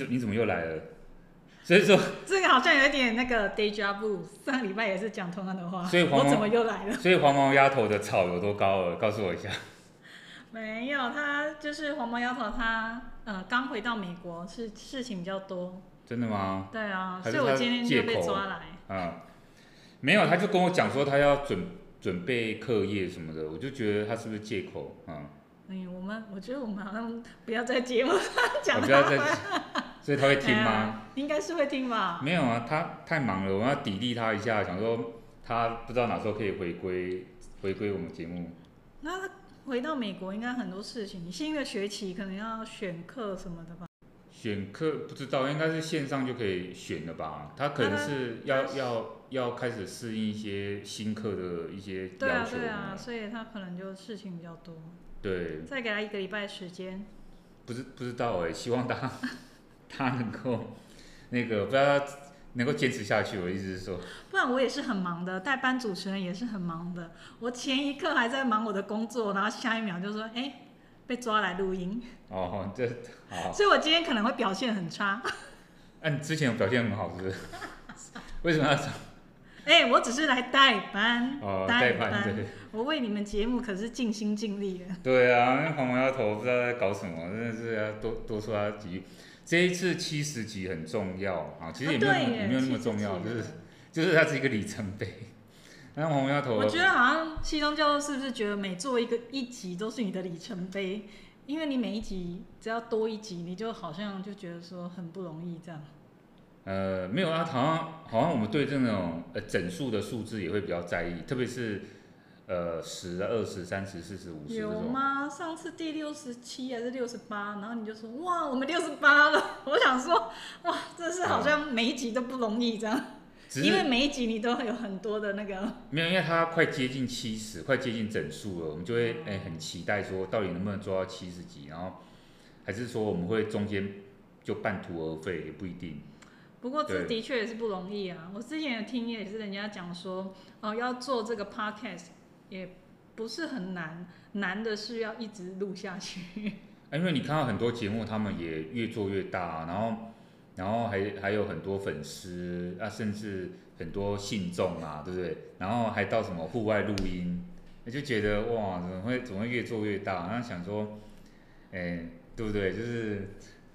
怎你怎么又来了？所以说 这个好像有一点那个 deja vu，上个礼拜也是讲同样的话，所以黄毛我怎么又来了？所以黄毛丫头的草有多高了？告诉我一下。没有，他就是黄毛丫头他，呃刚回到美国，是事情比较多。真的吗？对啊，所以我今天就被抓来。嗯，没有，他就跟我讲说他要准准备课业什么的，我就觉得他是不是借口？嗯。嗯，我们我觉得我们好像不要在节目上讲。不要再，所以他会听吗？啊、应该是会听吧。没有啊，他太忙了，我们要砥砺他一下，想说他不知道哪时候可以回归回归我们节目。那他回到美国应该很多事情，新的学期可能要选课什么的吧？选课不知道，应该是线上就可以选了吧？他可能是要要要开始适应一些新课的一些要求。对啊，对啊，所以他可能就事情比较多。对，再给他一个礼拜时间。不知不知道哎、欸，希望他他能够那个不知道他能够坚持下去。我意思是说，不然我也是很忙的，代班主持人也是很忙的。我前一刻还在忙我的工作，然后下一秒就说，哎、欸，被抓来录音。哦，这好。所以我今天可能会表现很差。嗯、啊，你之前表现很好，是不是？为什么要这样？哎、欸，我只是来代班，哦、代班，代班对。我为你们节目可是尽心尽力的。对啊，那黄毛丫头不知道在搞什么，真的是要多多说他几句。这一次七十集很重要啊，其实也没有、啊、也没有那么重要，就是就是它是一个里程碑。那黄毛丫头，我觉得好像西东教授是不是觉得每做一个一集都是你的里程碑？因为你每一集只要多一集，你就好像就觉得说很不容易这样。呃，没有啊，好像好像我们对这种呃整数的数字也会比较在意，特别是呃十、二十、三十、四十、五十。有吗？上次第六十七还是六十八，然后你就说哇，我们六十八了。我想说哇，这是好像每一集都不容易这样，因为每一集你都会有很多的那个。没有，因为它快接近七十，快接近整数了，我们就会哎、欸、很期待说到底能不能做到七十集，然后还是说我们会中间就半途而废也不一定。不过这的确也是不容易啊！我之前有听也是人家讲说，哦，要做这个 podcast 也不是很难，难的是要一直录下去。因为你看到很多节目，他们也越做越大，然后，然后还还有很多粉丝啊，甚至很多信众啊，对不对？然后还到什么户外录音，你就觉得哇，怎么会怎么会越做越大？然后想说，哎，对不对？就是。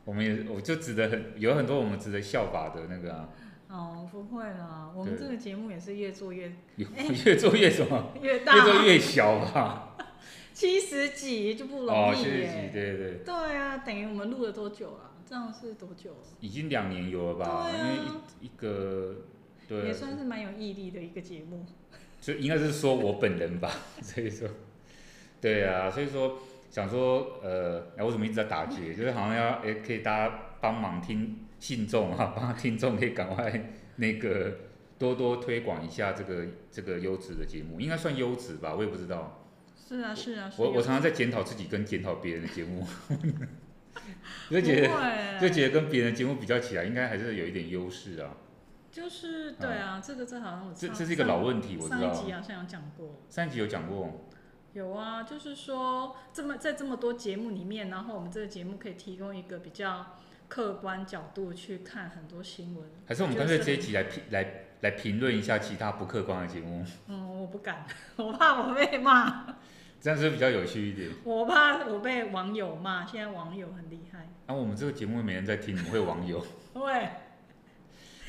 我们也，我就值得很有很多我们值得效法的那个啊。哦，不会啦，我们这个节目也是越做越，越做越什么？越大，越做越小吧。七十几就不容易耶。哦，七十几，对对。对啊，等于我们录了多久啊？这样是多久？已经两年有了吧？对啊。因为一一个，对。也算是蛮有毅力的一个节目。所以应该是说我本人吧，所以说，对啊，所以说。想说，呃，哎，我怎么一直在打结？就是好像要，哎、欸，可以大家帮忙听信众哈，帮听众可以赶快那个多多推广一下这个这个优质的节目，应该算优质吧？我也不知道。是啊，是啊。我我常常在检讨自己跟检讨别人的节目，就觉得就觉得跟别人的节目比较起来，应该还是有一点优势啊。就是对啊，啊这个这好像我这这是一个老问题，我知道。上一集好像有讲过。上一集有讲过。有啊，就是说这么在这么多节目里面，然后我们这个节目可以提供一个比较客观角度去看很多新闻。还是我们干脆这一集来评来来评论一下其他不客观的节目？嗯，我不敢，我怕我被骂。这样是，比较有趣一点。我怕我被网友骂，现在网友很厉害。那、啊、我们这个节目没人在听，怎么会网友？对。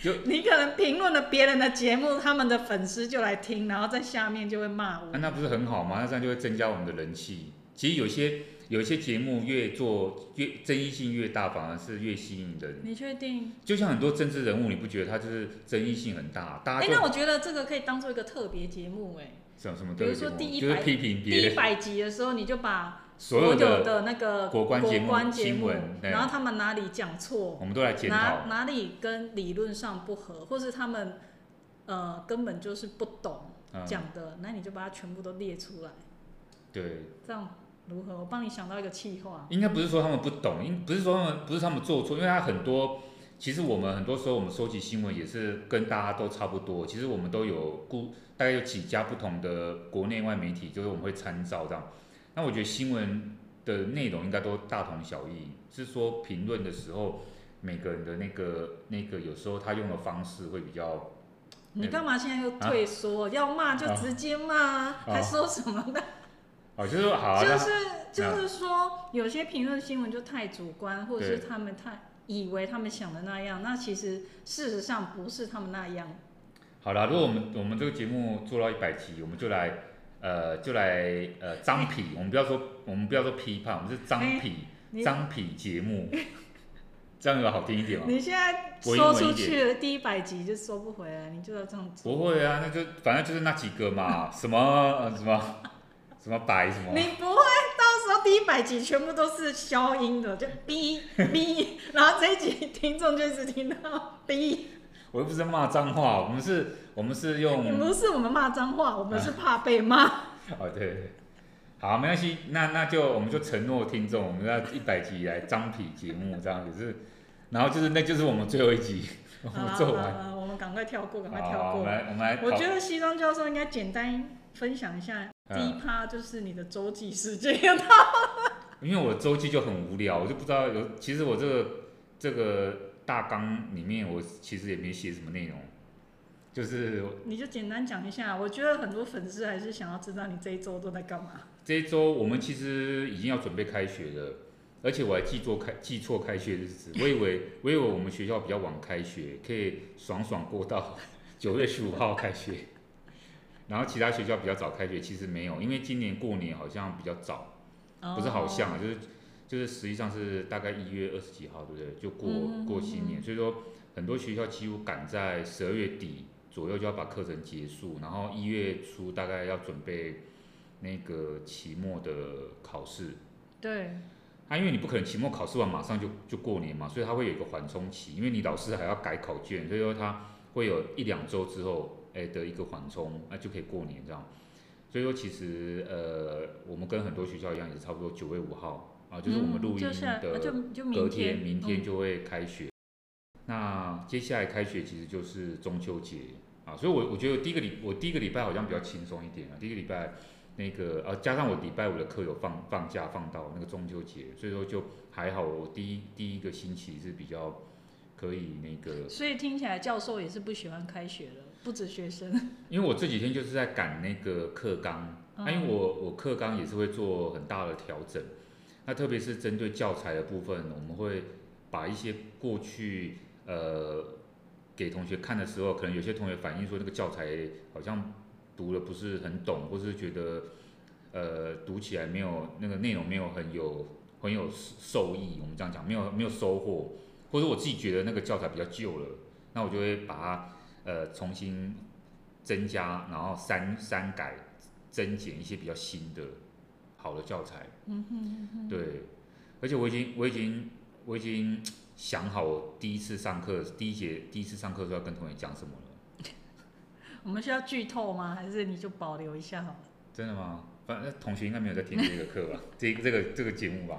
就你可能评论了别人的节目，他们的粉丝就来听，然后在下面就会骂我。啊，那不是很好吗？那这样就会增加我们的人气。其实有些有些节目越做越争议性越大，反而是越吸引人。你确定？就像很多政治人物，你不觉得他就是争议性很大？大家。哎、欸，那我觉得这个可以当做一个特别节目，哎。什么什么？比如说第一百、就是、批评第一百集的时候，你就把。所有的那个国关节目、新闻，然后他们哪里讲错，我们都来检讨。哪哪里跟理论上不合，或是他们呃根本就是不懂讲的，嗯，那你就把它全部都列出来。对。这样如何？我帮你想到一个气话。应该不是说他们不懂，应不是说他们不是他们做错，因为他很多，其实我们很多时候我们收集新闻也是跟大家都差不多。其实我们都有顾大概有几家不同的国内外媒体，就是我们会参照这样。那我觉得新闻的内容应该都大同小异，是说评论的时候，每个人的那个那个有时候他用的方式会比较。你干嘛现在又退缩？啊、要骂就直接骂，啊、还说什么的？哦，就是好、啊，就是就是说，有些评论新闻就太主观，或者是他们太以为他们想的那样，那其实事实上不是他们那样。好了，如果我们我们这个节目做到一百集，我们就来呃就来呃张皮，我们不要说我们不要说批判，我们是张皮张皮节目。这样有好听一点吗？你现在说出去了第一百集就收不回来，你就要这样子。不会啊，那就反正就是那几个嘛，什么呃什么什么白什么。你不会到时候第一百集全部都是消音的，就哔哔，然后这一集听众就只听到哔。我又不是骂脏话，我们是，我们是用。你不是我们骂脏话，我们是怕被骂。哦对。好，没关系，那那就我们就承诺听众，我们要一百集来张皮节目这样子是，然后就是那就是我们最后一集，我们做完，我们赶快跳过，赶快跳过。我们来，我们来。我觉得西装教授应该简单分享一下，第一趴就是你的周记事件。因为我周记就很无聊，我就不知道有，其实我这个这个大纲里面，我其实也没写什么内容。就是，你就简单讲一下。我觉得很多粉丝还是想要知道你这一周都在干嘛。这一周我们其实已经要准备开学了，而且我还记错开记错开学日子。我以为 我以为我们学校比较晚开学，可以爽爽过到九月十五号开学。然后其他学校比较早开学，其实没有，因为今年过年好像比较早，不是好像啊，就是就是实际上是大概一月二十几号，对不对？就过过新年，所以说很多学校几乎赶在十二月底。左右就要把课程结束，然后一月初大概要准备那个期末的考试。对。啊，因为你不可能期末考试完马上就就过年嘛，所以它会有一个缓冲期，因为你老师还要改考卷，所以说它会有一两周之后，哎的一个缓冲，那就可以过年这样。所以说其实呃，我们跟很多学校一样，也是差不多九月五号啊，就是我们录音的隔天，明天就会开学。那接下来开学其实就是中秋节。啊，所以我，我我觉得第一个礼，我第一个礼拜好像比较轻松一点啊。第一个礼拜，那个呃，加上我礼拜五的课有放放假，放到那个中秋节，所以说就还好。我第一第一个星期是比较可以那个。所以听起来教授也是不喜欢开学了，不止学生。因为我这几天就是在赶那个课纲，那、嗯啊、因为我我课纲也是会做很大的调整，那特别是针对教材的部分，我们会把一些过去呃。给同学看的时候，可能有些同学反映说，那个教材好像读了不是很懂，或是觉得呃读起来没有那个内容没有很有很有受益。我们这样讲，没有没有收获，或者我自己觉得那个教材比较旧了，那我就会把它呃重新增加，然后删删改、增减一些比较新的好的教材。嗯哼嗯哼。对，而且我已经我已经我已经。想好我第一次上课，第一节第一次上课时候要跟同学讲什么了。我们需要剧透吗？还是你就保留一下好了？真的吗？反正同学应该没有在听这个课吧？这这个这个节目吧？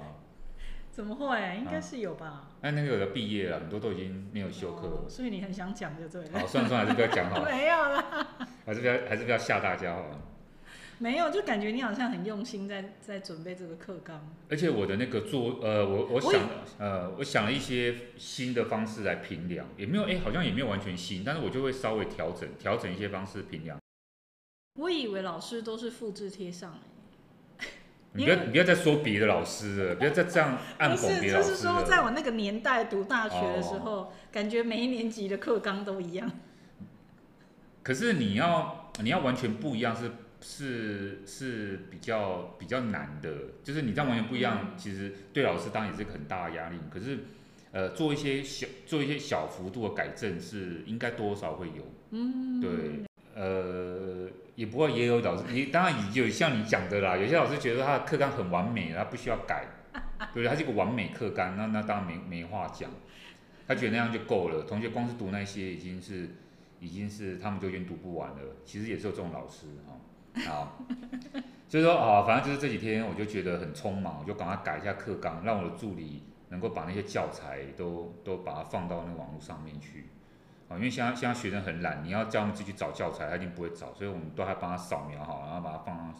怎么会？应该是有吧？那、啊、那个有的毕业了，很多都已经没有修课了、哦。所以你很想讲就对了。好，算了算了，还是不要讲好了。没有啦。还是不要还是不要吓大家好了。没有，就感觉你好像很用心在在准备这个课纲。而且我的那个做呃，我我想呃，我想了一些新的方式来评量，也没有哎，好像也没有完全新，但是我就会稍微调整调整一些方式评量。我以为老师都是复制贴上你不要你不要再说别的老师了，不要再这样暗讽别的老师了。就是说，在我那个年代读大学的时候，哦、感觉每一年级的课纲都一样。可是你要你要完全不一样是。是是比较比较难的，就是你这样完全不一样，其实对老师当然也是个很大的压力。可是，呃，做一些小做一些小幅度的改正是应该多少会有，嗯，对，呃，也不过也有老师，你当然也有像你讲的啦，有些老师觉得他的课纲很完美，他不需要改，对，他是一个完美课纲，那那当然没没话讲，他觉得那样就够了，同学光是读那些已经是已经是他们就已经读不完了，其实也是有这种老师哈。好，所以说啊，反正就是这几天我就觉得很匆忙，我就赶快改一下课纲，让我的助理能够把那些教材都都把它放到那个网络上面去。啊，因为现在现在学生很懒，你要叫他们自己找教材，他一定不会找，所以我们都还帮他扫描好，然后把它放上，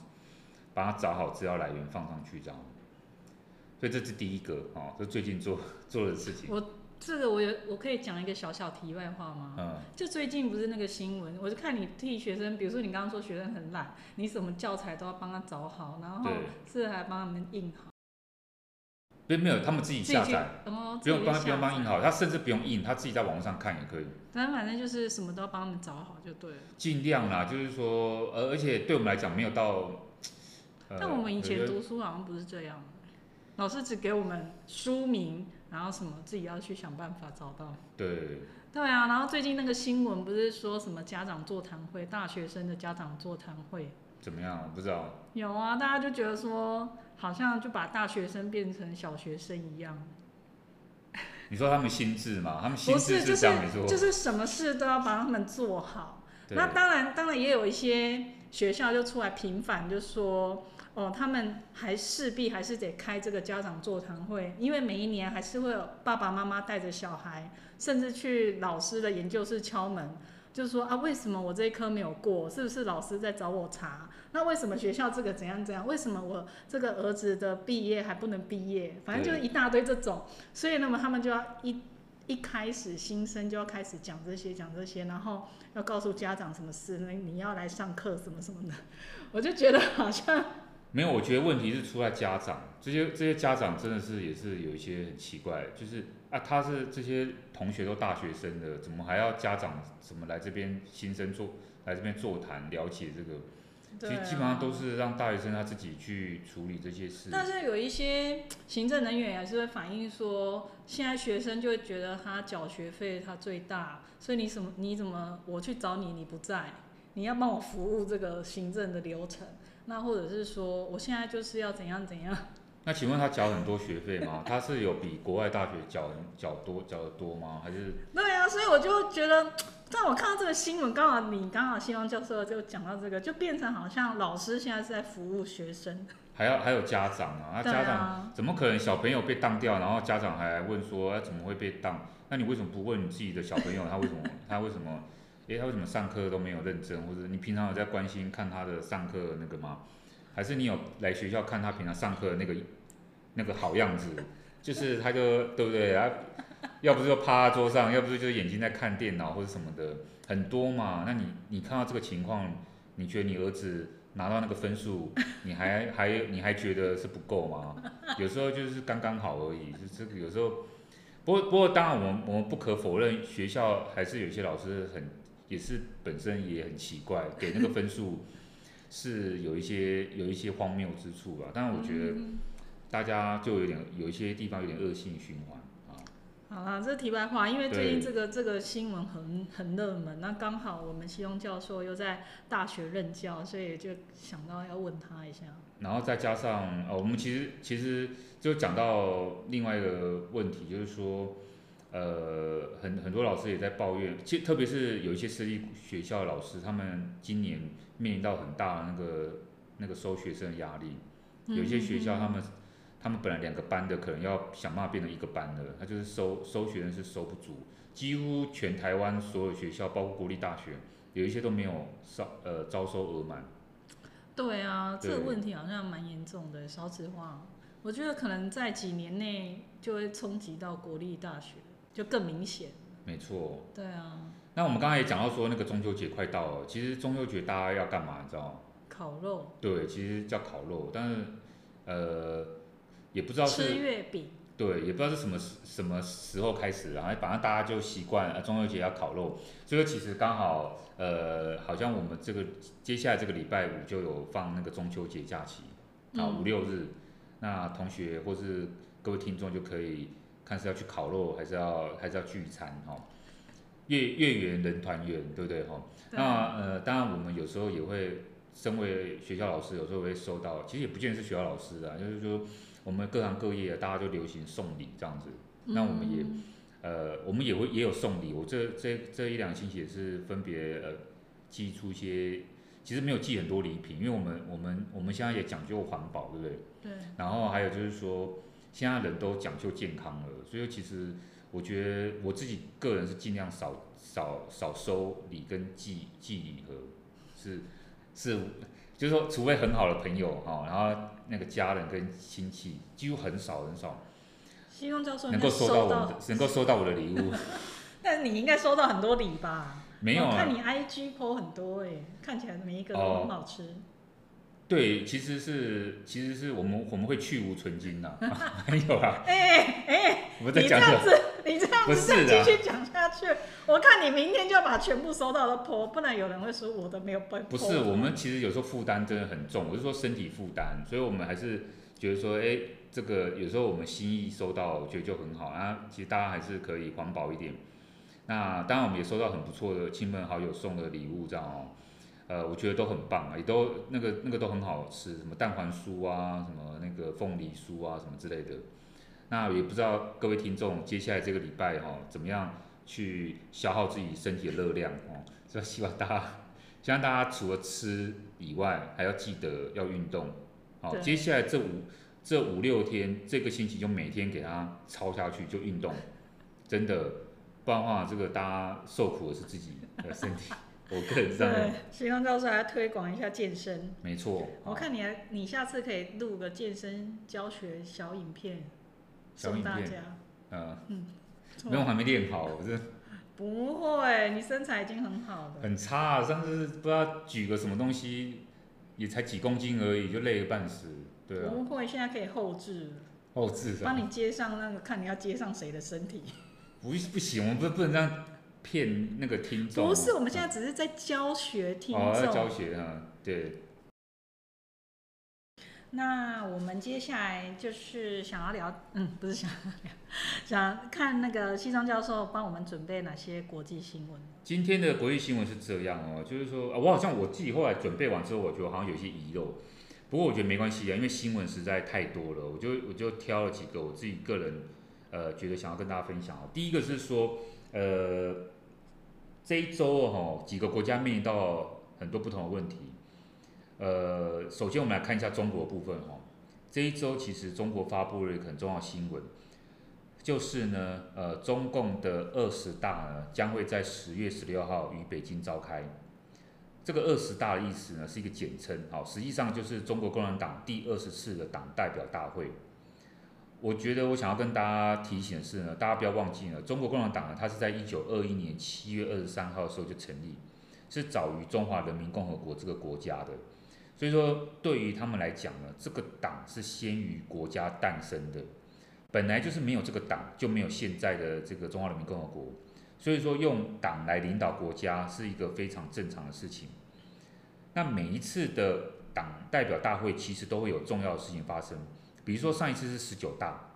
帮他找好资料来源放上去这样。所以这是第一个啊，这最近做做的事情。我这个我有，我可以讲一个小小题外话吗？嗯。就最近不是那个新闻，我就看你替学生，比如说你刚刚说学生很懒，你什么教材都要帮他找好，然后是还帮他们印好。对，没有，他们自己下载，不用帮，不用帮印好，他甚至不用印，他自己在网络上看也可以。但反正就是什么都要帮他们找好就对了。尽量啦，就是说，而而且对我们来讲没有到。但我们以前读书好像不是这样，老师只给我们书名，然后什么自己要去想办法找到。对。对啊，然后最近那个新闻不是说什么家长座谈会，大学生的家长座谈会。怎么样？我不知道。有啊，大家就觉得说。好像就把大学生变成小学生一样。你说他们心智嘛？他们心智是这样没错。就是什么事都要把他们做好。那当然，当然也有一些学校就出来平反，就说哦，他们还势必还是得开这个家长座谈会，因为每一年还是会有爸爸妈妈带着小孩，甚至去老师的研究室敲门。就是说啊，为什么我这一科没有过？是不是老师在找我查？那为什么学校这个怎样怎样？为什么我这个儿子的毕业还不能毕业？反正就是一大堆这种。所以那么他们就要一一开始新生就要开始讲这些讲这些，然后要告诉家长什么事，那你要来上课什么什么的。我就觉得好像 没有，我觉得问题是出在家长，这些这些家长真的是也是有一些很奇怪，就是。啊，他是这些同学都大学生的，怎么还要家长怎么来这边新生座来这边座谈了解这个？其实基本上都是让大学生他自己去处理这些事。但是有一些行政人员还是会反映说，现在学生就会觉得他缴学费他最大，所以你什么你怎么我去找你你不在，你要帮我服务这个行政的流程，那或者是说我现在就是要怎样怎样。那请问他缴很多学费吗？他是有比国外大学缴缴多缴得多吗？还是？对啊，所以我就觉得，但我看到这个新闻，刚好你刚好希望教授就讲到这个，就变成好像老师现在是在服务学生，还要还有家长啊，那家长怎么可能小朋友被当掉，然后家长还来问说，哎，怎么会被当？那你为什么不问你自己的小朋友，他为什么 他为什么，哎，他为什么上课都没有认真，或者你平常有在关心看他的上课那个吗？还是你有来学校看他平常上课的那个？那个好样子，就是他就对不对啊？要不是就趴在桌上，要不是就是眼睛在看电脑或者什么的，很多嘛。那你你看到这个情况，你觉得你儿子拿到那个分数，你还 还你还觉得是不够吗？有时候就是刚刚好而已，就这个有时候。不过不过当然我们我们不可否认，学校还是有些老师很也是本身也很奇怪，给那个分数是有一些 有一些荒谬之处吧。但是我觉得。大家就有点有一些地方有点恶性循环啊。好啦，这是题外话，因为最近这个这个新闻很很热门，那刚好我们希望教授又在大学任教，所以就想到要问他一下。然后再加上呃，我们其实其实就讲到另外一个问题，就是说呃，很很多老师也在抱怨，其实特别是有一些私立学校的老师，他们今年面临到很大的那个那个收学生的压力，有一些学校他们。他们本来两个班的，可能要想办法变成一个班的，他就是收收学生是收不足，几乎全台湾所有学校，包括国立大学，有一些都没有招呃招收额满。对啊，这个问题好像蛮严重的。少子化，我觉得可能在几年内就会冲击到国立大学，就更明显。没错。对啊。那我们刚才也讲到说，那个中秋节快到了，其实中秋节大家要干嘛？你知道吗？烤肉。对，其实叫烤肉，但是呃。也不知道是吃月饼，对，也不知道是什么什么时候开始，然后反正大家就习惯，啊，中秋节要烤肉，所以其实刚好，呃，好像我们这个接下来这个礼拜五就有放那个中秋节假期，啊，五六日，那同学或是各位听众就可以看是要去烤肉，还是要还是要聚餐哈，月月圆人团圆，对不对哈？那呃，当然我们有时候也会，身为学校老师，有时候会收到，其实也不见得是学校老师啊，就是说。我们各行各业大家都流行送礼这样子，那我们也，呃，我们也会也有送礼。我这这这一两星期也是分别呃寄出一些，其实没有寄很多礼品，因为我们我们我们现在也讲究环保，对不对？对。然后还有就是说，现在人都讲究健康了，所以其实我觉得我自己个人是尽量少少少收礼跟寄寄礼盒，是是。就是说，除非很好的朋友哈，然后那个家人跟亲戚几乎很少很少。希望教授能够收到我的，能够收到我的礼物。但你应该收到很多礼吧？没有啊，看你 IG po 很多哎，看起来每一个都很好吃。哦对，其实是，其实是我们我们会去芜存菁的，还有啊，哎哎，你这样子，你这样子再继续讲下去，我看你明天就要把全部收到的破，不然有人会说我的没有被。不是，我们其实有时候负担真的很重，我是说身体负担，所以我们还是觉得说，哎，这个有时候我们心意收到，我觉得就很好啊。其实大家还是可以环保一点。那当然，我们也收到很不错的亲朋好友送的礼物，这样哦。呃，我觉得都很棒啊，也都那个那个都很好吃，什么蛋黄酥啊，什么那个凤梨酥啊，什么之类的。那也不知道各位听众接下来这个礼拜哈、哦，怎么样去消耗自己身体的热量哦？所以希望大家，希望大家除了吃以外，还要记得要运动。好、哦，接下来这五这五六天，这个星期就每天给它操下去，就运动，真的，不然的话，这个大家受苦的是自己的身体。我个人对，希望到时候还要推广一下健身。没错。我看你还，你下次可以录个健身教学小影片，小影片送大家。呃、嗯。没有，我还没练好，我这。不会，你身材已经很好了。很差啊，上次不知道举个什么东西，也才几公斤而已，就累个半死。对啊。不会，现在可以后置。后置。帮你接上那个，看你要接上谁的身体。不，不行，我们不不能这样。骗那个听众？不是，我们现在只是在教学听众。哦，教学啊，对。那我们接下来就是想要聊，嗯，不是想要聊，想看那个西装教授帮我们准备哪些国际新闻。今天的国际新闻是这样哦，就是说，啊，我好像我自己后来准备完之后，我觉得好像有些遗漏，不过我觉得没关系啊，因为新闻实在太多了，我就我就挑了几个我自己个人呃觉得想要跟大家分享哦。第一个是说，呃。这一周哦，几个国家面临到很多不同的问题。呃，首先我们来看一下中国部分哦。这一周其实中国发布了一个很重要新闻，就是呢，呃，中共的二十大呢将会在十月十六号于北京召开。这个二十大的意思呢是一个简称，好，实际上就是中国共产党第二十次的党代表大会。我觉得我想要跟大家提醒的是呢，大家不要忘记了，中国共产党呢，它是在一九二一年七月二十三号的时候就成立，是早于中华人民共和国这个国家的。所以说，对于他们来讲呢，这个党是先于国家诞生的，本来就是没有这个党，就没有现在的这个中华人民共和国。所以说，用党来领导国家是一个非常正常的事情。那每一次的党代表大会，其实都会有重要的事情发生。比如说上一次是十九大，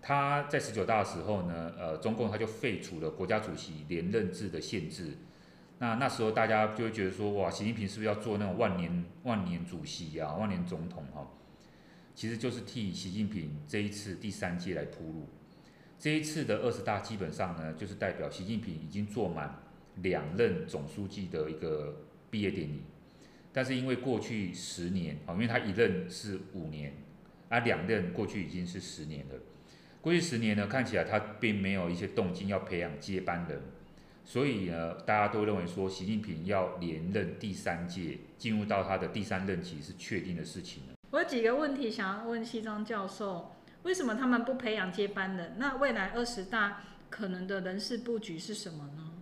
他在十九大的时候呢，呃，中共他就废除了国家主席连任制的限制。那那时候大家就会觉得说，哇，习近平是不是要做那种万年万年主席呀、啊，万年总统哈？其实就是替习近平这一次第三届来铺路。这一次的二十大基本上呢，就是代表习近平已经做满两任总书记的一个毕业典礼。但是因为过去十年啊，因为他一任是五年。啊，两任过去已经是十年了。过去十年呢，看起来他并没有一些动静要培养接班人，所以呢，大家都认为说习近平要连任第三届，进入到他的第三任期是确定的事情了。我有几个问题想要问西装教授：为什么他们不培养接班人？那未来二十大可能的人事布局是什么呢？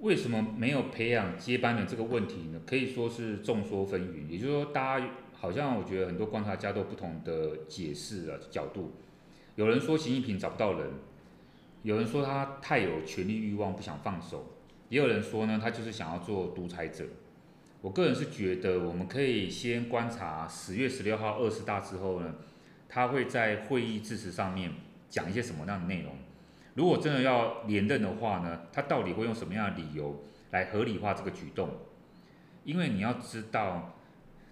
为什么没有培养接班人这个问题呢？可以说是众说纷纭，也就是说，大家。好像我觉得很多观察家都有不同的解释啊角度，有人说习近平找不到人，有人说他太有权力欲望不想放手，也有人说呢他就是想要做独裁者。我个人是觉得我们可以先观察十月十六号二十大之后呢，他会在会议致辞上面讲一些什么样的内容。如果真的要连任的话呢，他到底会用什么样的理由来合理化这个举动？因为你要知道。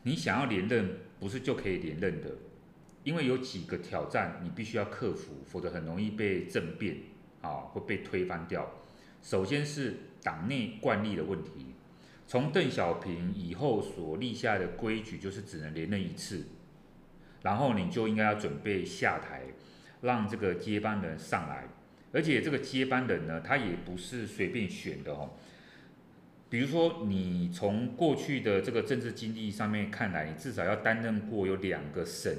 你想要连任，不是就可以连任的，因为有几个挑战你必须要克服，否则很容易被政变啊，会被推翻掉。首先是党内惯例的问题，从邓小平以后所立下的规矩就是只能连任一次，然后你就应该要准备下台，让这个接班人上来，而且这个接班人呢，他也不是随便选的哦。比如说你从过去的这个政治经历上面看来，你至少要担任过有两个省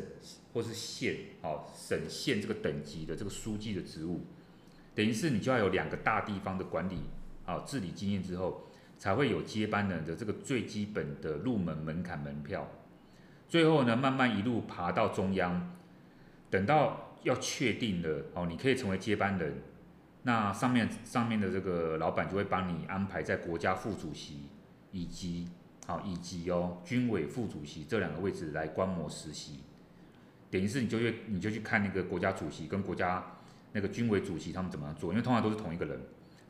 或是县，哦，省县这个等级的这个书记的职务，等于是你就要有两个大地方的管理，啊，治理经验之后，才会有接班人的这个最基本的入门门槛门票。最后呢，慢慢一路爬到中央，等到要确定了哦，你可以成为接班人，那上面上面的这个老板就会帮你安排在国家副主席以及好以及哦军委副主席这两个位置来观摩实习，等于是你就去你就去看那个国家主席跟国家那个军委主席他们怎么样做，因为通常都是同一个人，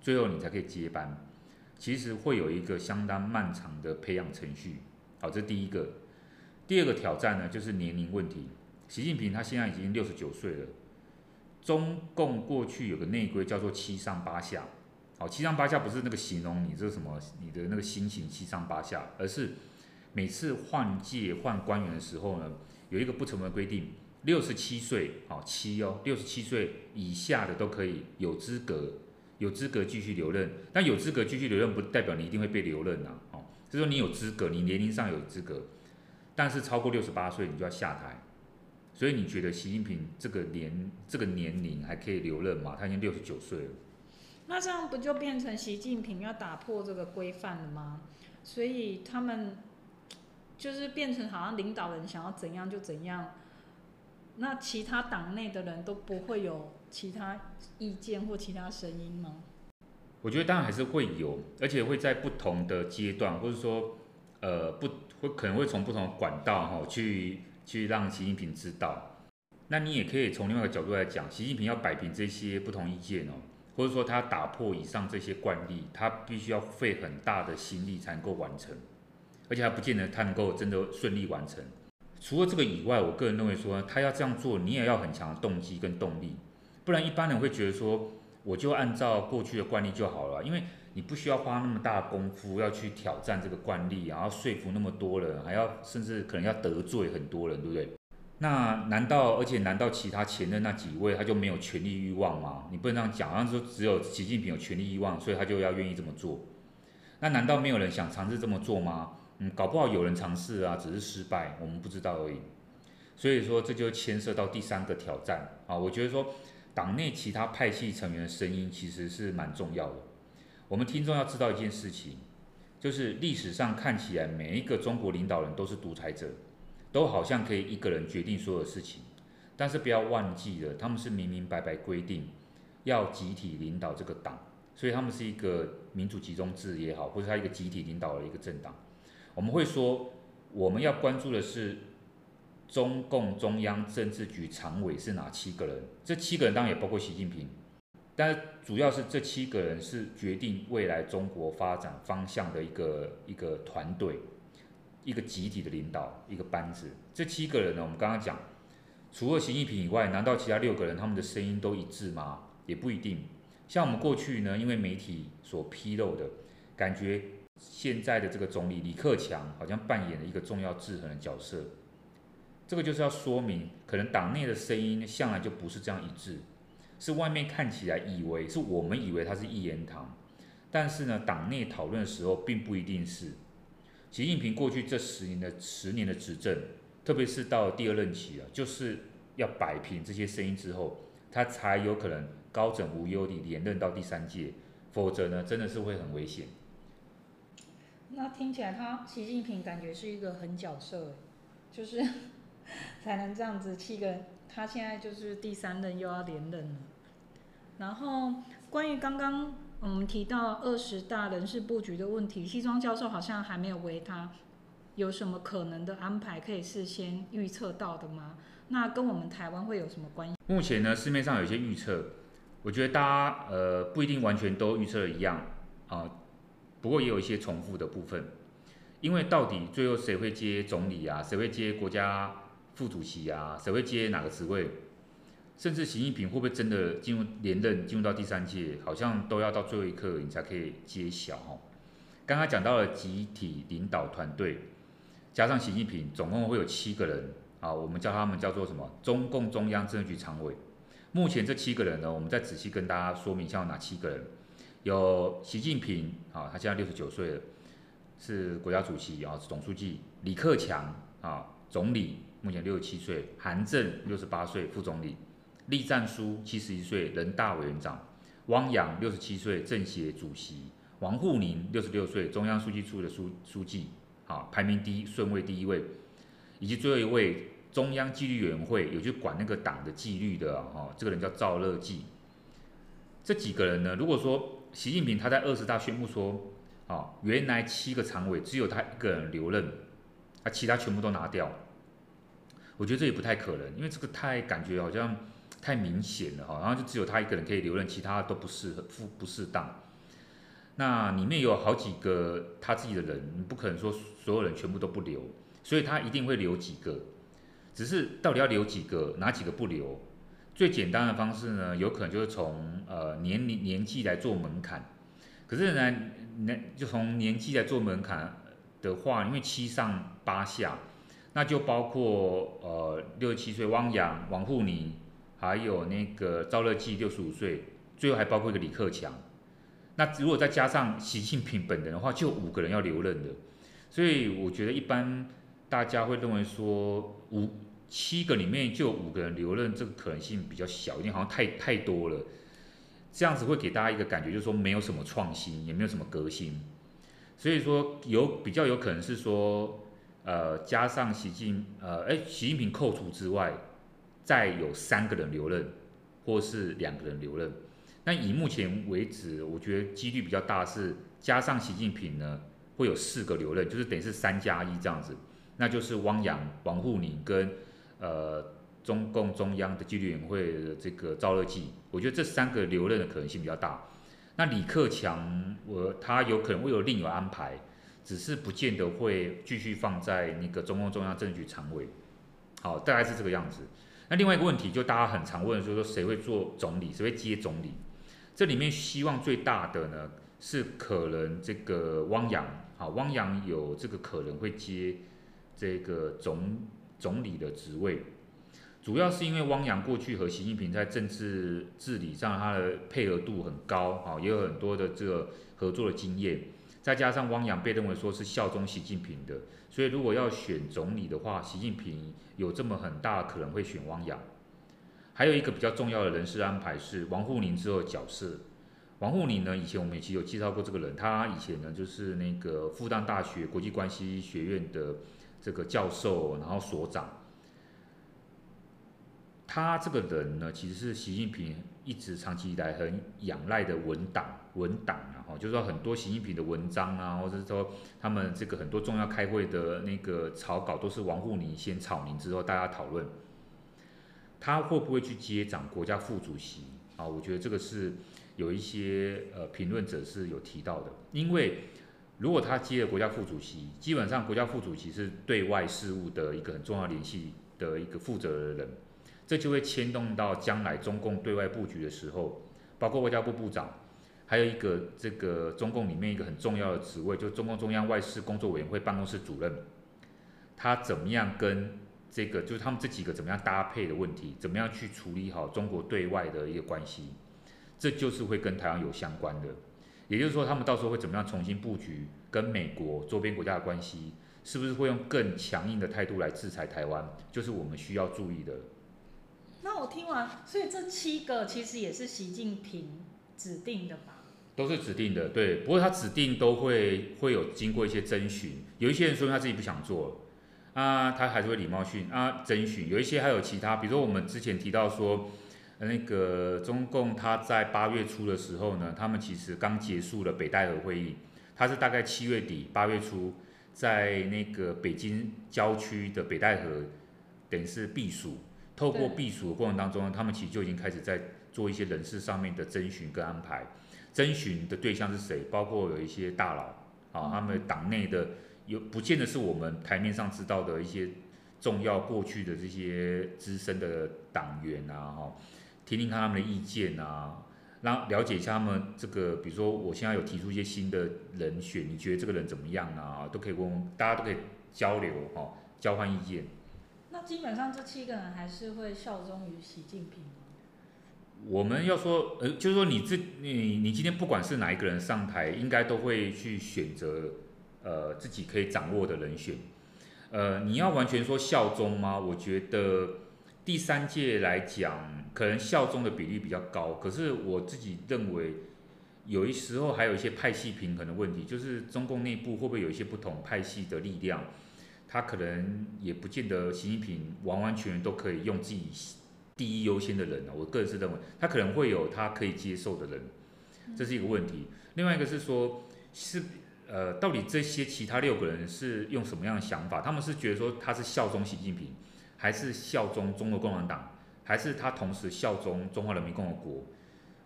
最后你才可以接班，其实会有一个相当漫长的培养程序，好，这是第一个。第二个挑战呢，就是年龄问题。习近平他现在已经六十九岁了。中共过去有个内规叫做七上八下，好，七上八下不是那个形容你这什么你的那个心情七上八下，而是每次换届换官员的时候呢，有一个不成文规定，六十七岁，好七哦，六十七岁以下的都可以有资格有资格继续留任。但有资格继续留任不代表你一定会被留任呐，哦，就说你有资格，你年龄上有资格。但是超过六十八岁，你就要下台。所以你觉得习近平这个年这个年龄还可以留任吗？他已经六十九岁了。那这样不就变成习近平要打破这个规范了吗？所以他们就是变成好像领导人想要怎样就怎样。那其他党内的人都不会有其他意见或其他声音吗？我觉得当然还是会有，而且会在不同的阶段，或者说呃不。会可能会从不同的管道哈去去让习近平知道，那你也可以从另外一个角度来讲，习近平要摆平这些不同意见哦，或者说他打破以上这些惯例，他必须要费很大的心力才能够完成，而且还不见得他能够真的顺利完成。除了这个以外，我个人认为说他要这样做，你也要很强的动机跟动力，不然一般人会觉得说我就按照过去的惯例就好了，因为。你不需要花那么大功夫要去挑战这个惯例，然后说服那么多人，还要甚至可能要得罪很多人，对不对？那难道而且难道其他前任那几位他就没有权力欲望吗？你不能这样讲，好像说只有习近平有权力欲望，所以他就要愿意这么做。那难道没有人想尝试这么做吗？嗯，搞不好有人尝试啊，只是失败，我们不知道而已。所以说这就牵涉到第三个挑战啊，我觉得说党内其他派系成员的声音其实是蛮重要的。我们听众要知道一件事情，就是历史上看起来每一个中国领导人都是独裁者，都好像可以一个人决定所有事情。但是不要忘记了，他们是明明白白规定要集体领导这个党，所以他们是一个民主集中制也好，或者他一个集体领导的一个政党。我们会说，我们要关注的是中共中央政治局常委是哪七个人？这七个人当然也包括习近平。但主要是这七个人是决定未来中国发展方向的一个一个团队，一个集体的领导，一个班子。这七个人呢，我们刚刚讲，除了习近平以外，难道其他六个人他们的声音都一致吗？也不一定。像我们过去呢，因为媒体所披露的，感觉现在的这个总理李克强好像扮演了一个重要制衡的角色。这个就是要说明，可能党内的声音向来就不是这样一致。是外面看起来以为是我们以为他是一言堂，但是呢，党内讨论的时候并不一定是。习近平过去这十年的十年的执政，特别是到第二任期啊，就是要摆平这些声音之后，他才有可能高枕无忧地连任到第三届，否则呢，真的是会很危险。那听起来他习近平感觉是一个狠角色，就是 才能这样子七个。他现在就是第三任又要连任了，然后关于刚刚我们提到二十大人事布局的问题，西装教授好像还没有回他有什么可能的安排可以事先预测到的吗？那跟我们台湾会有什么关系？目前呢，市面上有一些预测，我觉得大家呃不一定完全都预测一样啊，不过也有一些重复的部分，因为到底最后谁会接总理啊？谁会接国家？副主席啊，谁会接哪个职位？甚至习近平会不会真的进入连任，进入到第三届，好像都要到最后一刻你才可以揭晓哦。刚刚讲到了集体领导团队，加上习近平，总共会有七个人啊，我们叫他们叫做什么？中共中央政治局常委。目前这七个人呢，我们再仔细跟大家说明一下有哪七个人。有习近平啊，他现在六十九岁了，是国家主席啊，总书记。李克强啊，总理，目前六十七岁。韩正六十八岁，副总理。栗战书七十一岁，人大委员长。汪洋六十七岁，政协主席。王沪宁六十六岁，中央书记处的书书记，啊，排名第一，顺位第一位。以及最后一位，中央纪律委员会有去管那个党的纪律的啊，这个人叫赵乐际。这几个人呢，如果说习近平他在二十大宣布说，啊，原来七个常委只有他一个人留任，啊，其他全部都拿掉，我觉得这也不太可能，因为这个太感觉好像太明显了哈，然后就只有他一个人可以留任，其他都不适合，不不适当。那里面有好几个他自己的人，你不可能说所有人全部都不留，所以他一定会留几个。只是到底要留几个，哪几个不留？最简单的方式呢，有可能就是从呃年龄年纪来做门槛。可是呢，那就从年纪来做门槛的话，因为七上八下，那就包括呃六十七岁汪洋、王沪宁，还有那个赵乐际六十五岁，最后还包括一个李克强。那如果再加上习近平本人的话，就五个人要留任的，所以我觉得一般大家会认为说五七个里面就五个人留任，这个可能性比较小一点，好像太太多了，这样子会给大家一个感觉，就是说没有什么创新，也没有什么革新，所以说有比较有可能是说，呃，加上习近呃，哎，习近平扣除之外，再有三个人留任，或是两个人留任。那以目前为止，我觉得几率比较大是加上习近平呢，会有四个留任，就是等于是三加一这样子，那就是汪洋、王沪宁跟呃中共中央的纪律委员会的这个赵乐际，我觉得这三个留任的可能性比较大。那李克强，我他有可能会有另有安排，只是不见得会继续放在那个中共中央政治局常委。好，大概是这个样子。那另外一个问题，就大家很常问，就是说谁会做总理，谁会接总理？这里面希望最大的呢，是可能这个汪洋，啊，汪洋有这个可能会接这个总总理的职位，主要是因为汪洋过去和习近平在政治治理上他的配合度很高，啊，也有很多的这个合作的经验，再加上汪洋被认为说是效忠习近平的，所以如果要选总理的话，习近平有这么很大可能会选汪洋。还有一个比较重要的人事安排是王沪宁之后的角色。王沪宁呢，以前我们其实有介绍过这个人，他以前呢就是那个复旦大学国际关系学院的这个教授，然后所长。他这个人呢，其实是习近平一直长期以来很仰赖的文档文档，然后就是说很多习近平的文章啊，或者是说他们这个很多重要开会的那个草稿，都是王沪宁先草拟之后大家讨论。他会不会去接掌国家副主席啊？我觉得这个是有一些呃评论者是有提到的，因为如果他接了国家副主席，基本上国家副主席是对外事务的一个很重要联系的一个负责人，这就会牵动到将来中共对外布局的时候，包括外交部部长，还有一个这个中共里面一个很重要的职位，就是中共中央外事工作委员会办公室主任，他怎么样跟？这个就是他们这几个怎么样搭配的问题，怎么样去处理好中国对外的一个关系，这就是会跟台湾有相关的。也就是说，他们到时候会怎么样重新布局跟美国周边国家的关系，是不是会用更强硬的态度来制裁台湾，就是我们需要注意的。那我听完，所以这七个其实也是习近平指定的吧？都是指定的，对。不过他指定都会会有经过一些征询，有一些人说他自己不想做。啊，他还是会礼貌性啊征询，有一些还有其他，比如说我们之前提到说，那个中共他在八月初的时候呢，他们其实刚结束了北戴河会议，他是大概七月底八月初，在那个北京郊区的北戴河，等于是避暑，透过避暑的过程当中，他们其实就已经开始在做一些人事上面的征询跟安排，征询的对象是谁？包括有一些大佬啊，他们党内的。有不见得是我们台面上知道的一些重要过去的这些资深的党员啊，哈，听听看他们的意见啊，让了解一下他们这个，比如说我现在有提出一些新的人选，你觉得这个人怎么样啊？都可以问，大家都可以交流哈，交换意见。基本上这七个人还是会效忠于习近平？我们要说，呃，就是说你这你你今天不管是哪一个人上台，应该都会去选择，呃，自己可以掌握的人选。呃，你要完全说效忠吗？我觉得第三届来讲，可能效忠的比例比较高。可是我自己认为，有一时候还有一些派系平衡的问题，就是中共内部会不会有一些不同派系的力量，他可能也不见得习近平完完全全都可以用自己第一优先的人呢。我个人是认为，他可能会有他可以接受的人，这是一个问题。另外一个是说，是。呃，到底这些其他六个人是用什么样的想法？他们是觉得说他是效忠习近平，还是效忠中国共产党，还是他同时效忠中华人民共和国？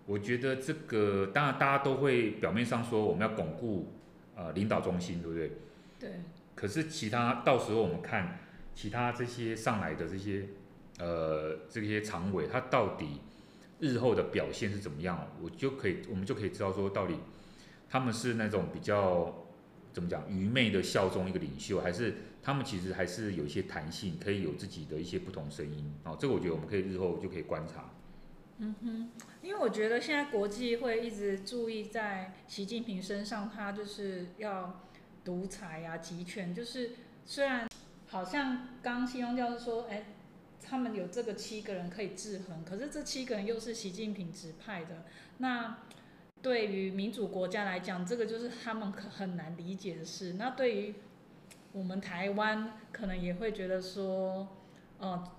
我觉得这个当然大家都会表面上说我们要巩固呃领导中心，对不对？对。可是其他到时候我们看其他这些上来的这些呃这些常委，他到底日后的表现是怎么样？我就可以我们就可以知道说到底。他们是那种比较怎么讲愚昧的效忠一个领袖，还是他们其实还是有一些弹性，可以有自己的一些不同声音？哦，这个我觉得我们可以日后就可以观察。嗯哼，因为我觉得现在国际会一直注意在习近平身上，他就是要独裁啊、集权。就是虽然好像刚希望教授说，哎，他们有这个七个人可以制衡，可是这七个人又是习近平指派的，那。对于民主国家来讲，这个就是他们很很难理解的事。那对于我们台湾，可能也会觉得说，呃，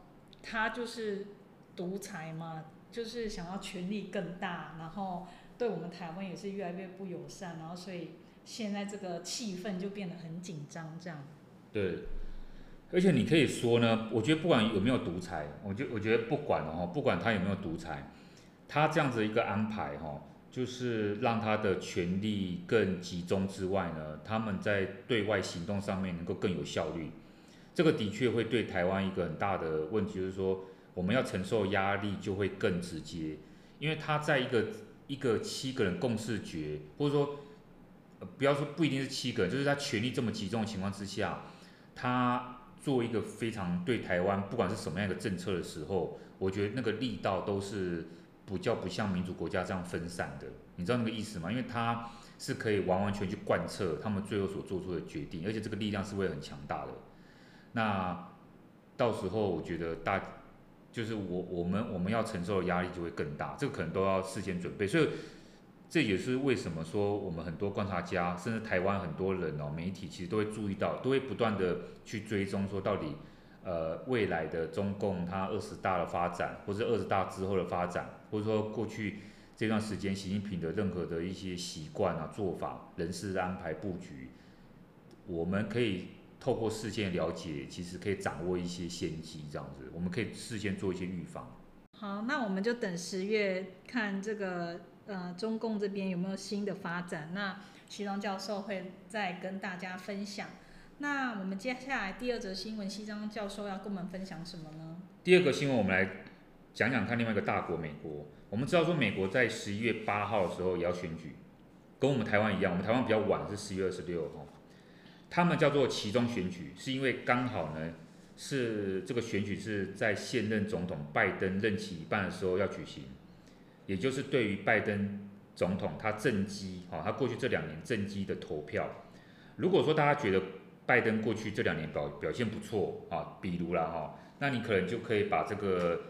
他就是独裁嘛，就是想要权力更大，然后对我们台湾也是越来越不友善，然后所以现在这个气氛就变得很紧张，这样。对，而且你可以说呢，我觉得不管有没有独裁，我就我觉得不管哦，不管他有没有独裁，他这样子一个安排哈。就是让他的权力更集中之外呢，他们在对外行动上面能够更有效率。这个的确会对台湾一个很大的问题，就是说我们要承受压力就会更直接，因为他在一个一个七个人共识决，或者说呃不要说不一定是七个，就是他权力这么集中的情况之下，他做一个非常对台湾不管是什么样一个政策的时候，我觉得那个力道都是。比较不像民主国家这样分散的，你知道那个意思吗？因为他是可以完完全去贯彻他们最后所做出的决定，而且这个力量是会很强大的。那到时候我觉得大就是我我们我们要承受的压力就会更大，这个可能都要事先准备。所以这也是为什么说我们很多观察家，甚至台湾很多人哦，媒体其实都会注意到，都会不断的去追踪说到底。呃，未来的中共它二十大的发展，或者二十大之后的发展，或者说过去这段时间习近平的任何的一些习惯啊、做法、人事安排布局，我们可以透过事先了解，其实可以掌握一些先机，这样子，我们可以事先做一些预防。好，那我们就等十月看这个呃中共这边有没有新的发展，那徐荣教授会再跟大家分享。那我们接下来第二则新闻，西装教授要跟我们分享什么呢？第二个新闻，我们来讲讲看另外一个大国美国。我们知道说，美国在十一月八号的时候也要选举，跟我们台湾一样，我们台湾比较晚，是十一月二十六号。他们叫做其中选举，是因为刚好呢是这个选举是在现任总统拜登任期一半的时候要举行，也就是对于拜登总统他政绩，哈，他过去这两年政绩的投票，如果说大家觉得。拜登过去这两年表表现不错啊，比如啦哈，那你可能就可以把这个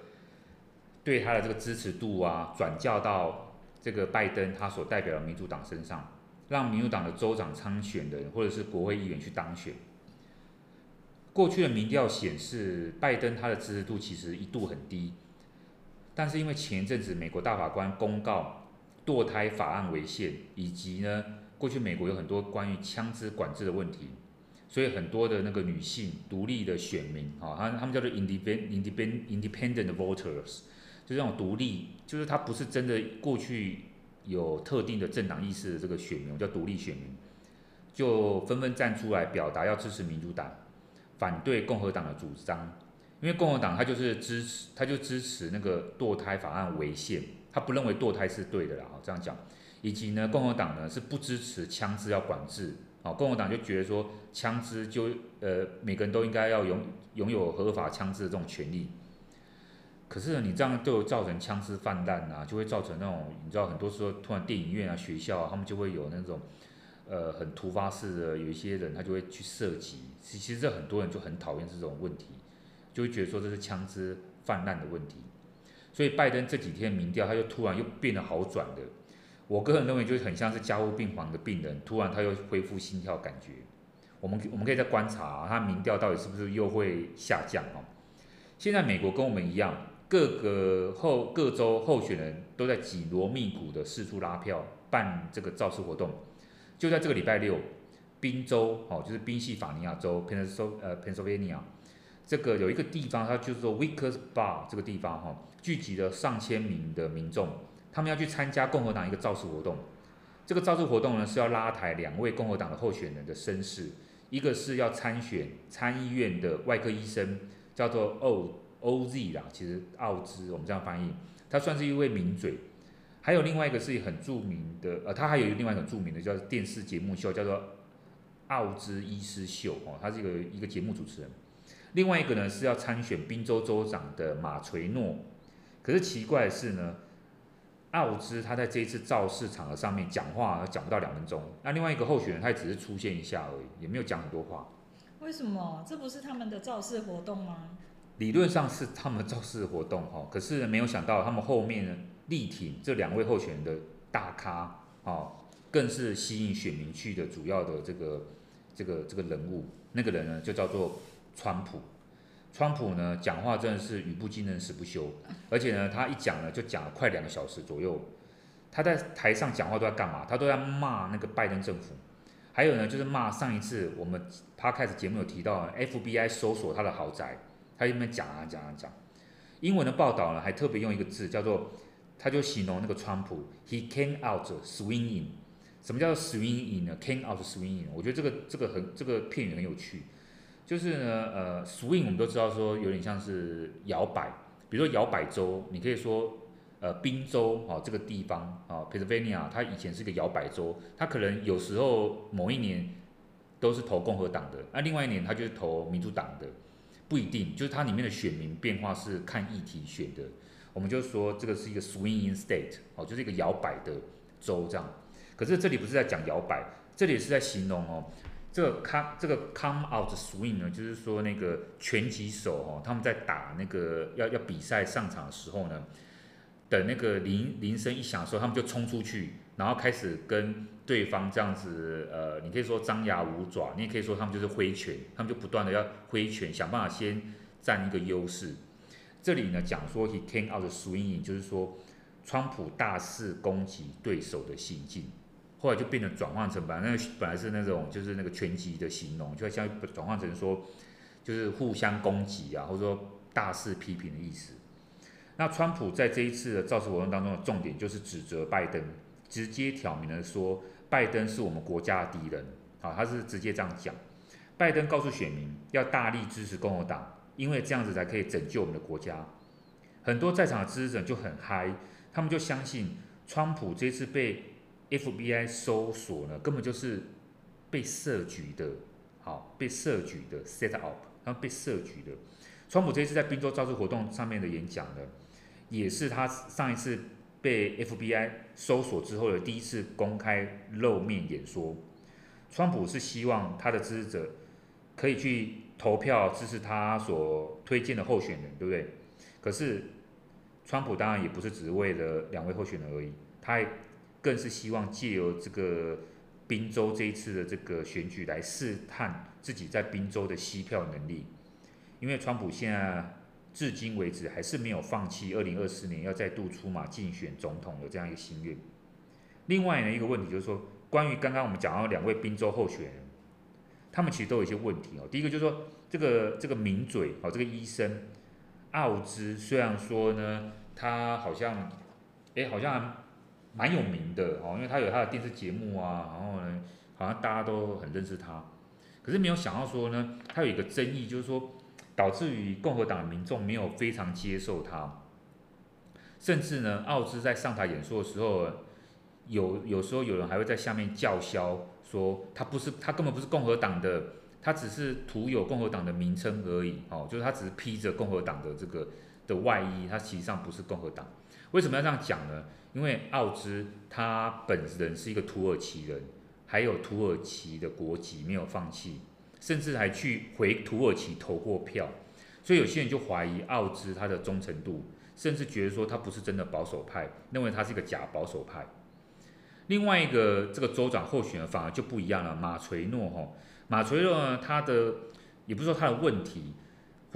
对他的这个支持度啊转嫁到这个拜登他所代表的民主党身上，让民主党的州长参选的人或者是国会议员去当选。过去的民调显示，拜登他的支持度其实一度很低，但是因为前一阵子美国大法官公告堕胎法案违宪，以及呢过去美国有很多关于枪支管制的问题。所以很多的那个女性独立的选民，哈，他他们叫做 independent independent independent voters，就这种独立，就是他不是真的过去有特定的政党意识的这个选民，叫独立选民，就纷纷站出来表达要支持民主党，反对共和党的主张，因为共和党他就是支持，他就支持那个堕胎法案违宪，他不认为堕胎是对的啦，哈，这样讲，以及呢，共和党呢是不支持枪支要管制。好，共和党就觉得说，枪支就呃，每个人都应该要拥拥有合法枪支的这种权利。可是你这样就造成枪支泛滥啊，就会造成那种你知道很多时候突然电影院啊、学校啊，他们就会有那种呃很突发式的，有一些人他就会去射击。其其实这很多人就很讨厌这种问题，就会觉得说这是枪支泛滥的问题。所以拜登这几天民调他又突然又变得好转的，我个人认为就很像是加护病房的病人，突然他又恢复心跳感觉。我们我们可以再观察啊，他民调到底是不是又会下降哦？现在美国跟我们一样。各个候各州候选人都在紧锣密鼓的四处拉票，办这个造势活动。就在这个礼拜六，宾州哦，就是宾夕法尼亚州 peninsula 呃 Pennsylvania 这个有一个地方，它就是说 Wilkes Bar 这个地方哈，聚集了上千名的民众，他们要去参加共和党一个造势活动。这个造势活动呢是要拉抬两位共和党的候选人的声势，一个是要参选参议院的外科医生，叫做 O。OZ 啦，其实奥兹，我们这样翻译，他算是一位名嘴。还有另外一个是很著名的，呃，他还有另外一个很著名的叫电视节目秀，叫做奥兹医师秀哦，他是一个一个节目主持人。另外一个呢是要参选宾州州长的马垂诺。可是奇怪的是呢，奥兹他在这一次造势场合上面讲话讲不到两分钟，那另外一个候选人他也只是出现一下而已，也没有讲很多话。为什么？这不是他们的造势活动吗？理论上是他们造势活动哈，可是没有想到他们后面力挺这两位候选人的大咖啊，更是吸引选民去的主要的这个这个这个人物。那个人呢就叫做川普。川普呢讲话真的是语不惊人死不休，而且呢他一讲呢就讲了快两个小时左右。他在台上讲话都在干嘛？他都在骂那个拜登政府，还有呢就是骂上一次我们他开始节目有提到 FBI 搜索他的豪宅。他一边讲啊讲啊讲，英文的报道呢还特别用一个字叫做，他就形容那个川普，he came out swinging。什么叫做 swinging 呢？came out swinging，我觉得这个这个很这个片语很有趣，就是呢呃 swing 我们都知道说有点像是摇摆，比如说摇摆州，你可以说呃宾州哦这个地方啊 Pennsylvania，它以前是个摇摆州，它可能有时候某一年都是投共和党的，那另外一年它就是投民主党的。不一定，就是它里面的选民变化是看议题选的。我们就说这个是一个 swing in state，哦，就是一个摇摆的州这样。可是这里不是在讲摇摆，这里是在形容哦，这个 come 这个 come out swing 呢，就是说那个拳击手哦，他们在打那个要要比赛上场的时候呢，等那个铃铃声一响的时候，他们就冲出去，然后开始跟。对方这样子，呃，你可以说张牙舞爪，你也可以说他们就是挥拳，他们就不断的要挥拳，想办法先占一个优势。这里呢讲说 he came out swinging，就是说川普大肆攻击对手的行径，后来就变得转换成本来那本来是那种就是那个拳击的形容，就像转换成说就是互相攻击啊，或者说大肆批评的意思。那川普在这一次的造势活动当中的重点就是指责拜登，直接挑明了说。拜登是我们国家的敌人，啊，他是直接这样讲。拜登告诉选民要大力支持共和党，因为这样子才可以拯救我们的国家。很多在场的支持者就很嗨，他们就相信川普这次被 FBI 搜索呢，根本就是被设局的，好，被设局的 set up，然后被设局的。川普这次在宾州造势活动上面的演讲呢，也是他上一次。被 FBI 搜索之后的第一次公开露面演说，川普是希望他的支持者可以去投票支持他所推荐的候选人，对不对？可是川普当然也不是只为了两位候选人而已，他也更是希望借由这个宾州这一次的这个选举来试探自己在宾州的吸票能力，因为川普现在。至今为止还是没有放弃二零二四年要再度出马竞选总统的这样一个心愿。另外呢，一个问题就是说，关于刚刚我们讲到两位宾州候选人，他们其实都有一些问题哦。第一个就是说，这个这个名嘴哦，这个医生奥兹，虽然说呢，他好像诶好像蛮有名的哦，因为他有他的电视节目啊，然后呢，好像大家都很认识他。可是没有想到说呢，他有一个争议，就是说。导致于共和党的民众没有非常接受他，甚至呢，奥兹在上台演说的时候，有有时候有人还会在下面叫嚣说他不是他根本不是共和党的，他只是徒有共和党的名称而已，哦，就是他只是披着共和党的这个的外衣，他实际上不是共和党。为什么要这样讲呢？因为奥兹他本人是一个土耳其人，还有土耳其的国籍没有放弃，甚至还去回土耳其投过票，所以有些人就怀疑奥兹他的忠诚度，甚至觉得说他不是真的保守派，认为他是一个假保守派。另外一个这个州长候选人反而就不一样了，马垂诺哈，马垂诺呢，他的也不是说他的问题。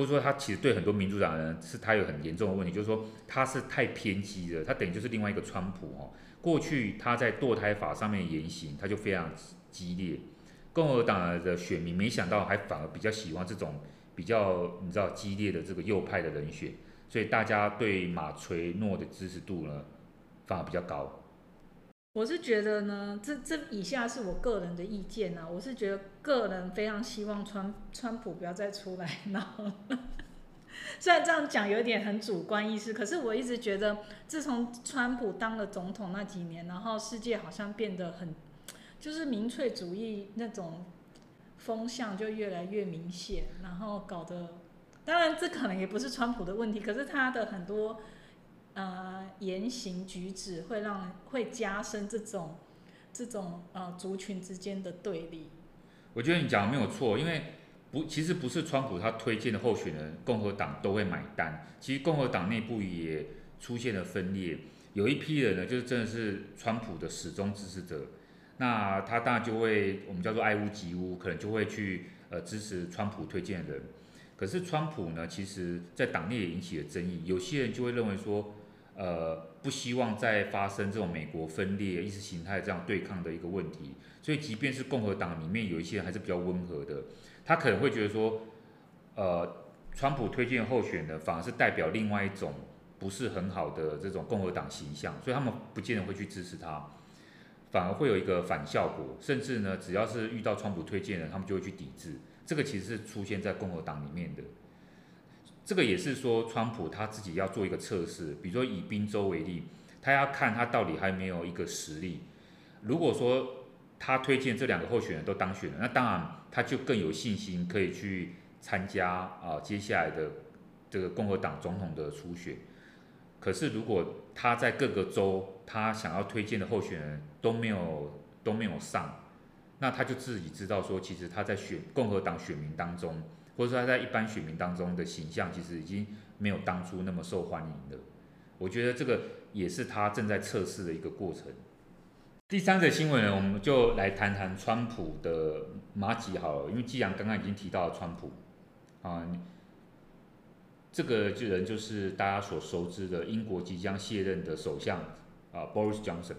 或者说他其实对很多民主党人是他有很严重的问题，就是说他是太偏激了，他等于就是另外一个川普哦。过去他在堕胎法上面言行，他就非常激烈，共和党的选民没想到还反而比较喜欢这种比较你知道激烈的这个右派的人选，所以大家对马垂诺的支持度呢反而比较高。我是觉得呢，这这以下是我个人的意见啊。我是觉得个人非常希望川川普不要再出来 闹。虽然这样讲有点很主观意识，可是我一直觉得，自从川普当了总统那几年，然后世界好像变得很，就是民粹主义那种风向就越来越明显，然后搞得，当然这可能也不是川普的问题，可是他的很多。呃，言行举止会让会加深这种这种呃族群之间的对立。我觉得你讲的没有错，因为不，其实不是川普他推荐的候选人，共和党都会买单。其实共和党内部也出现了分裂，有一批人呢，就是真的是川普的始终支持者，那他当然就会我们叫做爱屋及乌，可能就会去呃支持川普推荐的人。可是川普呢，其实在党内也引起了争议，有些人就会认为说。呃，不希望再发生这种美国分裂、意识形态这样对抗的一个问题，所以即便是共和党里面有一些人还是比较温和的，他可能会觉得说，呃，川普推荐候选的反而是代表另外一种不是很好的这种共和党形象，所以他们不见得会去支持他，反而会有一个反效果，甚至呢，只要是遇到川普推荐的，他们就会去抵制，这个其实是出现在共和党里面的。这个也是说，川普他自己要做一个测试，比如说以宾州为例，他要看他到底还没有一个实力。如果说他推荐这两个候选人都当选了，那当然他就更有信心可以去参加啊接下来的这个共和党总统的初选。可是如果他在各个州他想要推荐的候选人都没有都没有上，那他就自己知道说，其实他在选共和党选民当中。或者说他在一般选民当中的形象，其实已经没有当初那么受欢迎了。我觉得这个也是他正在测试的一个过程。第三则新闻呢，我们就来谈谈川普的马吉好了，因为既然刚刚已经提到了川普啊，这个人就是大家所熟知的英国即将卸任的首相啊，Boris Johnson。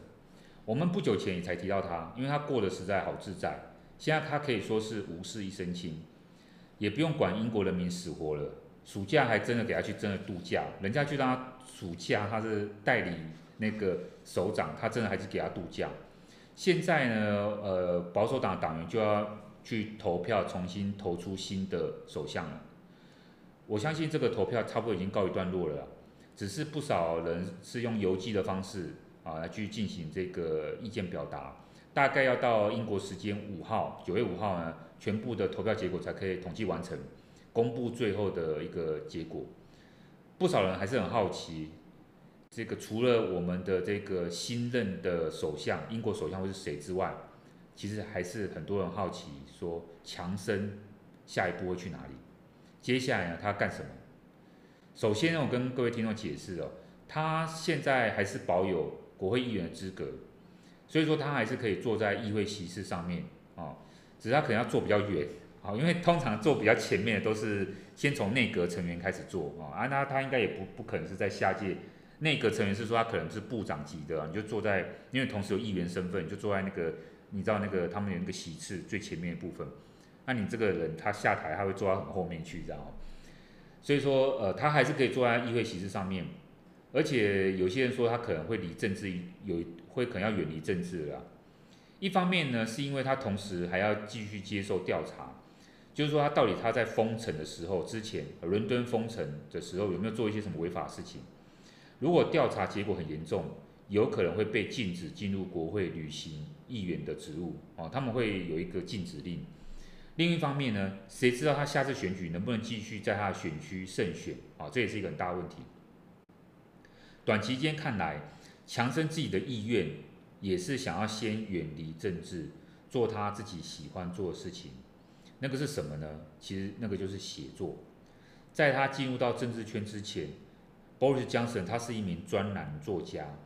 我们不久前也才提到他，因为他过得实在好自在，现在他可以说是无事一身轻。也不用管英国人民死活了，暑假还真的给他去真的度假，人家去让他暑假，他是代理那个首长，他真的还是给他度假。现在呢，呃，保守党党员就要去投票，重新投出新的首相了。我相信这个投票差不多已经告一段落了，只是不少人是用邮寄的方式啊来去进行这个意见表达，大概要到英国时间五号，九月五号呢。全部的投票结果才可以统计完成，公布最后的一个结果。不少人还是很好奇，这个除了我们的这个新任的首相，英国首相会是谁之外，其实还是很多人好奇说，强生下一步会去哪里？接下来呢，他干什么？首先，我跟各位听众解释哦，他现在还是保有国会议员的资格，所以说他还是可以坐在议会席次上面啊。只是他可能要坐比较远，好，因为通常坐比较前面的都是先从内阁成员开始坐啊，那他应该也不不可能是在下届内阁成员是说他可能是部长级的，你就坐在，因为同时有议员身份，你就坐在那个你知道那个他们有那个席次最前面的部分，那你这个人他下台他会坐到很后面去，知道？所以说呃他还是可以坐在议会席次上面，而且有些人说他可能会离政治有会可能要远离政治了。一方面呢，是因为他同时还要继续接受调查，就是说他到底他在封城的时候，之前伦敦封城的时候有没有做一些什么违法事情？如果调查结果很严重，有可能会被禁止进入国会履行议员的职务哦，他们会有一个禁止令。另一方面呢，谁知道他下次选举能不能继续在他的选区胜选啊？这也是一个很大问题。短期间看来，强生自己的意愿也是想要先远离政治，做他自己喜欢做的事情。那个是什么呢？其实那个就是写作。在他进入到政治圈之前，Boris Johnson 他是一名专栏作家。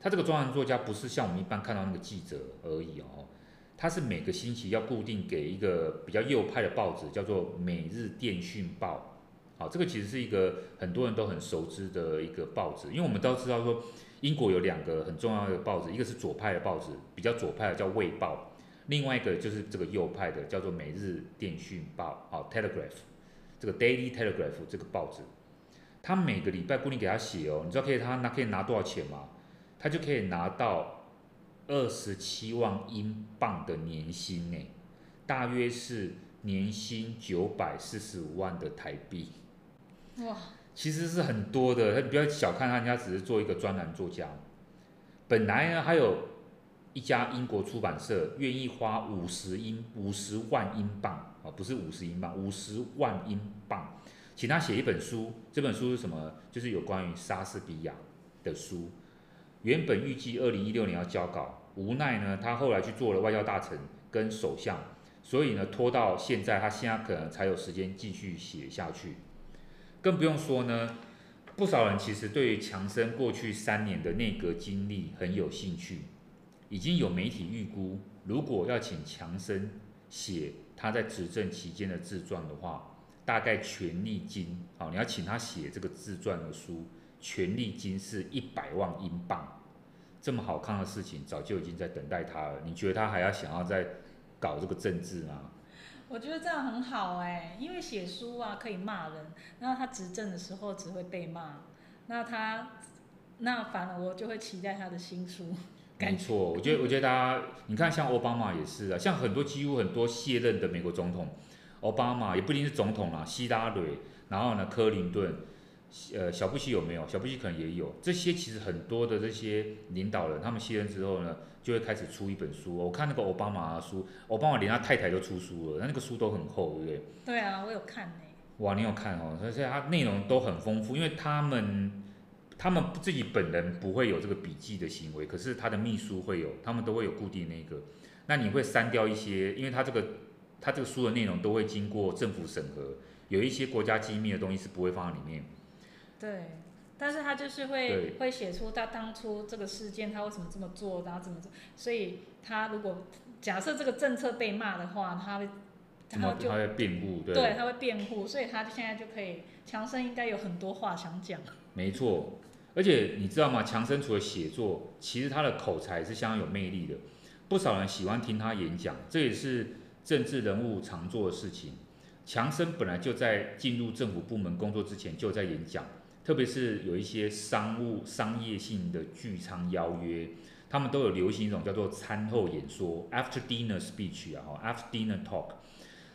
他这个专栏作家不是像我们一般看到那个记者而已哦，他是每个星期要固定给一个比较右派的报纸，叫做《每日电讯报》。好，这个其实是一个很多人都很熟知的一个报纸，因为我们都知道说，英国有两个很重要的报纸，一个是左派的报纸，比较左派的叫《卫报》，另外一个就是这个右派的叫做《每日电讯报》啊，《Telegraph》这个《Daily Telegraph》这个报纸，他每个礼拜固定给他写哦，你知道可以他拿可以拿多少钱吗？他就可以拿到二十七万英镑的年薪呢，大约是年薪九百四十五万的台币。哇，其实是很多的。他不要小看他，人家只是做一个专栏作家。本来呢，还有一家英国出版社愿意花五十英五十万英镑啊，不是五十英镑，五十万英镑，请他写一本书。这本书是什么？就是有关于莎士比亚的书。原本预计二零一六年要交稿，无奈呢，他后来去做了外交大臣跟首相，所以呢，拖到现在，他现在可能才有时间继续写下去。更不用说呢，不少人其实对于强生过去三年的内阁经历很有兴趣，已经有媒体预估，如果要请强生写他在执政期间的自传的话，大概权利金，好，你要请他写这个自传的书。权利金是一百万英镑，这么好看的事情早就已经在等待他了。你觉得他还要想要再搞这个政治吗？我觉得这样很好哎，因为写书啊可以骂人，那他执政的时候只会被骂，那他那反而我就会期待他的新书。没错，我觉得我觉得大家你看像奥巴马也是啊，像很多几乎很多卸任的美国总统，奥巴马也不一定是总统啦，希拉蕊，然后呢克林顿。呃，小布希有没有？小布希可能也有。这些其实很多的这些领导人，他们卸任之后呢，就会开始出一本书。我看那个奥巴马的书，奥巴马连他太太都出书了，那那个书都很厚，对不对？对啊，我有看呢。哇，你有看哦？而且它内容都很丰富，因为他们他们自己本人不会有这个笔记的行为，可是他的秘书会有，他们都会有固定那个。那你会删掉一些，因为他这个他这个书的内容都会经过政府审核，有一些国家机密的东西是不会放在里面。对，但是他就是会会写出他当初这个事件，他为什么这么做，然后怎么做。所以他如果假设这个政策被骂的话，他会，他就他会辩护，对，对，他会辩护，所以他现在就可以，强生应该有很多话想讲。没错，而且你知道吗？强生除了写作，其实他的口才是相当有魅力的，不少人喜欢听他演讲，这也是政治人物常做的事情。强生本来就在进入政府部门工作之前就在演讲。特别是有一些商务、商业性的聚餐邀约，他们都有流行一种叫做餐后演说 （after dinner speech） 啊，哈，after dinner talk。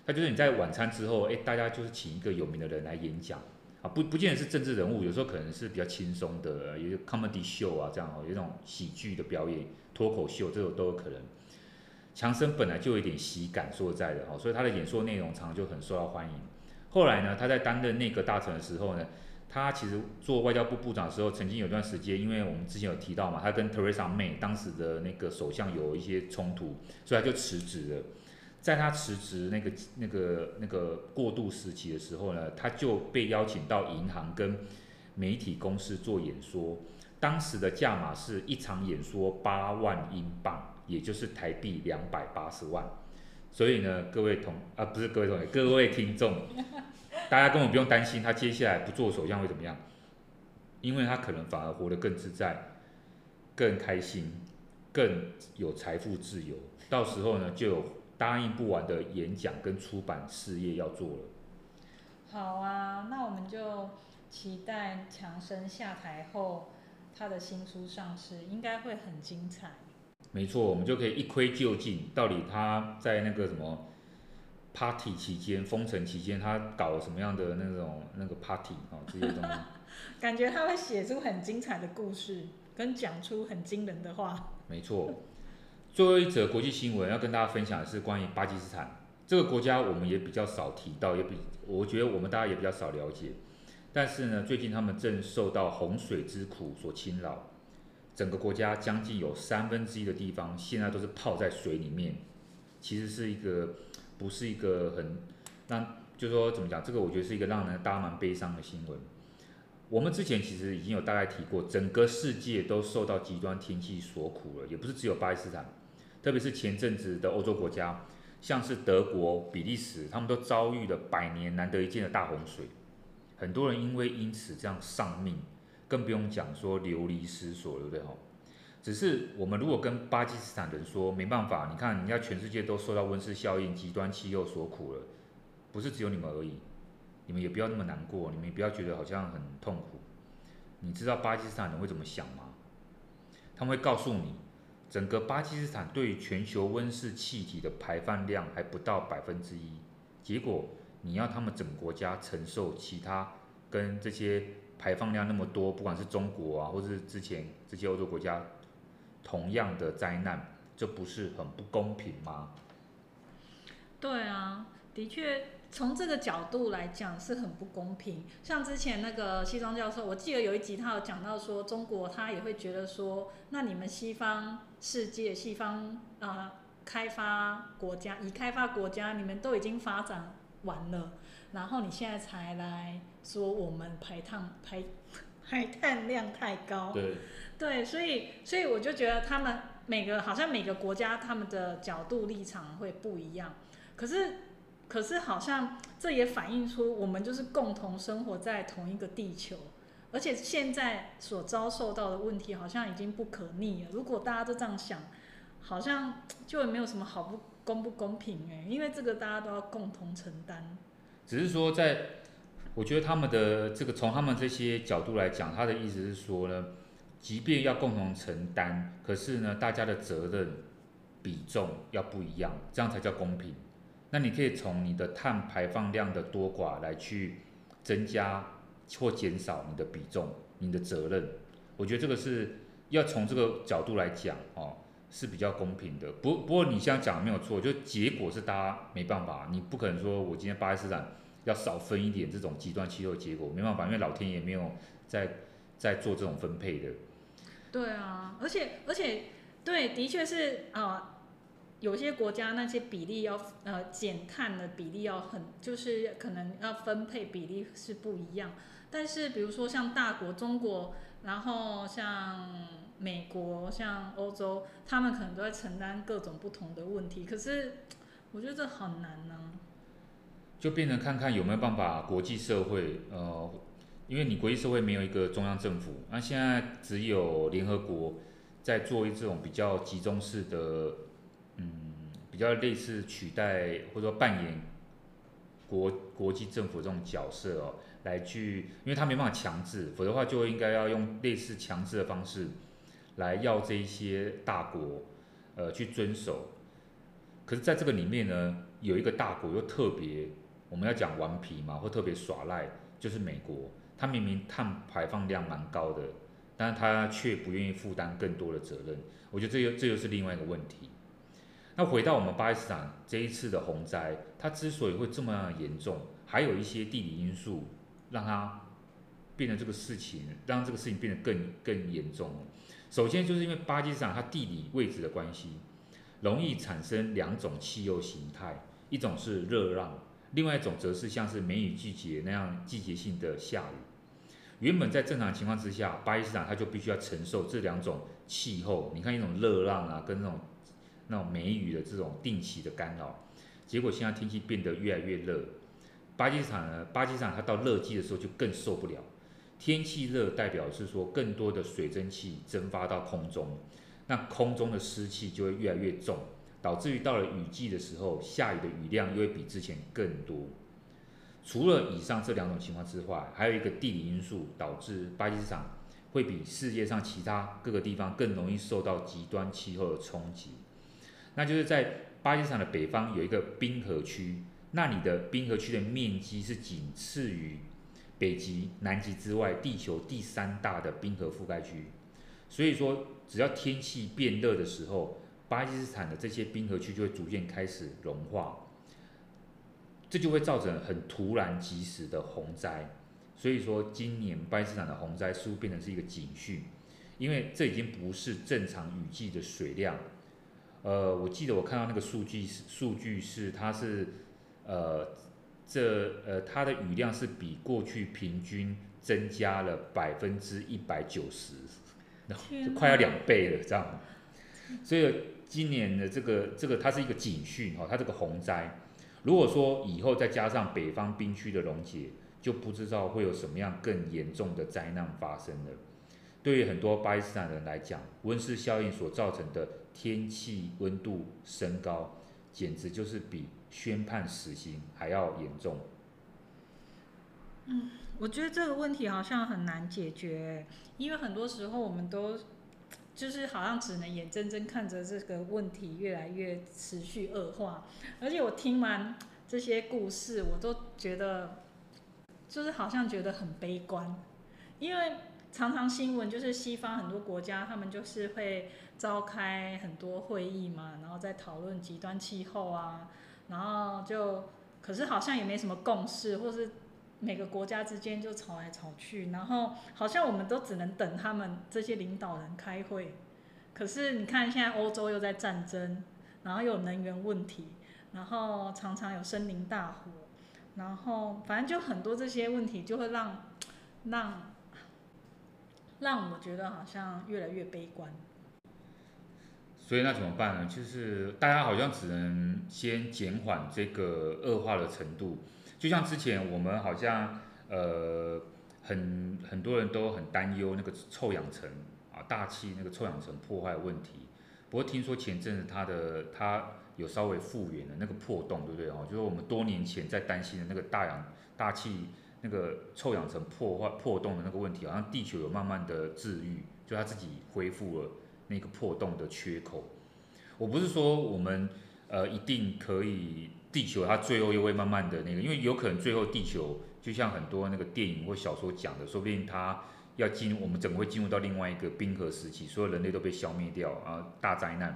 它就是你在晚餐之后，哎，大家就是请一个有名的人来演讲啊，不不见得是政治人物，有时候可能是比较轻松的，有些 comedy show 啊这样哦，有一种喜剧的表演、脱口秀，这种都有可能。强生本来就有一点喜感，说在的哈，所以他的演说内容常常就很受到欢迎。后来呢，他在担任内阁大臣的时候呢。他其实做外交部部长的时候，曾经有段时间，因为我们之前有提到嘛，他跟 Theresa May 当时的那个首相有一些冲突，所以他就辞职了。在他辞职那个那个那个过渡时期的时候呢，他就被邀请到银行跟媒体公司做演说，当时的价码是一场演说八万英镑，也就是台币两百八十万。所以呢，各位同啊不是各位同学，各位听众。大家根本不用担心他接下来不做首相会怎么样，因为他可能反而活得更自在、更开心、更有财富自由。到时候呢，就有答应不完的演讲跟出版事业要做了。好啊，那我们就期待强生下台后他的新书上市，应该会很精彩。没错，我们就可以一窥究竟，到底他在那个什么。Party 期间，封城期间，他搞了什么样的那种那个 Party 啊、哦？这些东西，感觉他会写出很精彩的故事，跟讲出很惊人的话。没错，最后一则国际新闻要跟大家分享的是关于巴基斯坦。这个国家我们也比较少提到，也比我觉得我们大家也比较少了解。但是呢，最近他们正受到洪水之苦所侵扰，整个国家将近有三分之一的地方现在都是泡在水里面。其实是一个不是一个很让，就是说怎么讲，这个我觉得是一个让人大家蛮悲伤的新闻。我们之前其实已经有大概提过，整个世界都受到极端天气所苦了，也不是只有巴基斯坦，特别是前阵子的欧洲国家。像是德国、比利时，他们都遭遇了百年难得一见的大洪水，很多人因为因此这样丧命，更不用讲说流离失所，对不对？只是我们如果跟巴基斯坦人说没办法，你看人家全世界都受到温室效应、极端气候所苦了，不是只有你们而已，你们也不要那么难过，你们也不要觉得好像很痛苦。你知道巴基斯坦人会怎么想吗？他们会告诉你。整个巴基斯坦对全球温室气体的排放量还不到百分之一，结果你要他们整个国家承受其他跟这些排放量那么多，不管是中国啊，或是之前这些欧洲国家同样的灾难，这不是很不公平吗？对啊，的确。从这个角度来讲是很不公平。像之前那个西装教授，我记得有一集他有讲到说，中国他也会觉得说，那你们西方世界、西方啊、开发国家、已开发国家，你们都已经发展完了，然后你现在才来说我们排碳排排碳量太高。对。对，所以所以我就觉得他们每个好像每个国家他们的角度立场会不一样，可是。可是好像这也反映出我们就是共同生活在同一个地球，而且现在所遭受到的问题好像已经不可逆了。如果大家都这样想，好像就没有什么好不公不公平哎，因为这个大家都要共同承担。只是说在，我觉得他们的这个从他们这些角度来讲，他的意思是说呢，即便要共同承担，可是呢，大家的责任比重要不一样，这样才叫公平。那你可以从你的碳排放量的多寡来去增加或减少你的比重、你的责任。我觉得这个是要从这个角度来讲哦，是比较公平的。不不过你现在讲的没有错，就结果是大家没办法，你不可能说我今天巴基斯坦要少分一点这种极端气候结果，没办法，因为老天爷没有在在做这种分配的。对啊，而且而且对，的确是啊。有些国家那些比例要呃减碳的比例要很，就是可能要分配比例是不一样。但是比如说像大国中国，然后像美国、像欧洲，他们可能都在承担各种不同的问题。可是我觉得这很难呢、就变成看看有没有办法，国际社会呃，因为你国际社会没有一个中央政府，那现在只有联合国在做一种比较集中式的。嗯，比较类似取代或者说扮演国国际政府这种角色哦，来去，因为他没办法强制，否则的话就应该要用类似强制的方式来要这一些大国呃去遵守。可是在这个里面呢，有一个大国又特别，我们要讲顽皮嘛，或特别耍赖，就是美国，它明明碳排放量蛮高的，但是它却不愿意负担更多的责任。我觉得这又这又是另外一个问题。那回到我们巴基斯坦这一次的洪灾，它之所以会这么严重，还有一些地理因素让它变得这个事情，让这个事情变得更更严重。首先就是因为巴基斯坦它地理位置的关系，容易产生两种气候形态，一种是热浪，另外一种则是像是梅雨季节那样季节性的下雨。原本在正常情况之下，巴基斯坦它就必须要承受这两种气候。你看一种热浪啊，跟那种。那种梅雨的这种定期的干扰，结果现在天气变得越来越热。巴基斯坦呢，巴基斯坦它到热季的时候就更受不了。天气热代表是说更多的水蒸气蒸发到空中，那空中的湿气就会越来越重，导致于到了雨季的时候，下雨的雨量又会比之前更多。除了以上这两种情况之外，还有一个地理因素导致巴基斯坦会比世界上其他各个地方更容易受到极端气候的冲击。那就是在巴基斯坦的北方有一个冰河区，那里的冰河区的面积是仅次于北极、南极之外，地球第三大的冰河覆盖区。所以说，只要天气变热的时候，巴基斯坦的这些冰河区就会逐渐开始融化。这就会造成很突然及时的洪灾。所以说，今年巴基斯坦的洪灾似乎变成是一个警讯，因为这已经不是正常雨季的水量。呃，我记得我看到那个数据是数据是它是呃这呃它的雨量是比过去平均增加了百分之一百九十，就快要两倍了，这样。所以今年的这个这个它是一个警讯哈，它这个洪灾，如果说以后再加上北方冰区的溶解。就不知道会有什么样更严重的灾难发生了。对于很多巴基斯坦人来讲，温室效应所造成的天气温度升高，简直就是比宣判死刑还要严重。嗯，我觉得这个问题好像很难解决，因为很多时候我们都就是好像只能眼睁睁看着这个问题越来越持续恶化。而且我听完这些故事，我都觉得。就是好像觉得很悲观，因为常常新闻就是西方很多国家，他们就是会召开很多会议嘛，然后在讨论极端气候啊，然后就可是好像也没什么共识，或是每个国家之间就吵来吵去，然后好像我们都只能等他们这些领导人开会。可是你看现在欧洲又在战争，然后有能源问题，然后常常有森林大火。然后，反正就很多这些问题，就会让让让我觉得好像越来越悲观。所以那怎么办呢？就是大家好像只能先减缓这个恶化的程度。就像之前我们好像呃很很多人都很担忧那个臭氧层啊，大气那个臭氧层破坏问题。不过听说前阵子它的它。有稍微复原的那个破洞，对不对哦？就是我们多年前在担心的那个大氧大气那个臭氧层破坏破洞的那个问题，好像地球有慢慢的治愈，就它自己恢复了那个破洞的缺口。我不是说我们呃一定可以，地球它最后又会慢慢的那个，因为有可能最后地球就像很多那个电影或小说讲的，说不定它要进入我们整个会进入到另外一个冰河时期，所有人类都被消灭掉啊，大灾难。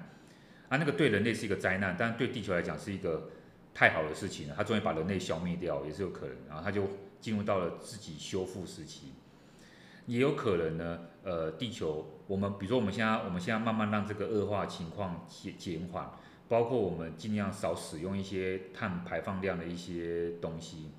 啊，那个对人类是一个灾难，但是对地球来讲是一个太好的事情了。它终于把人类消灭掉，也是有可能。然后它就进入到了自己修复时期，也有可能呢。呃，地球，我们比如说我们现在，我们现在慢慢让这个恶化情况减减缓，包括我们尽量少使用一些碳排放量的一些东西。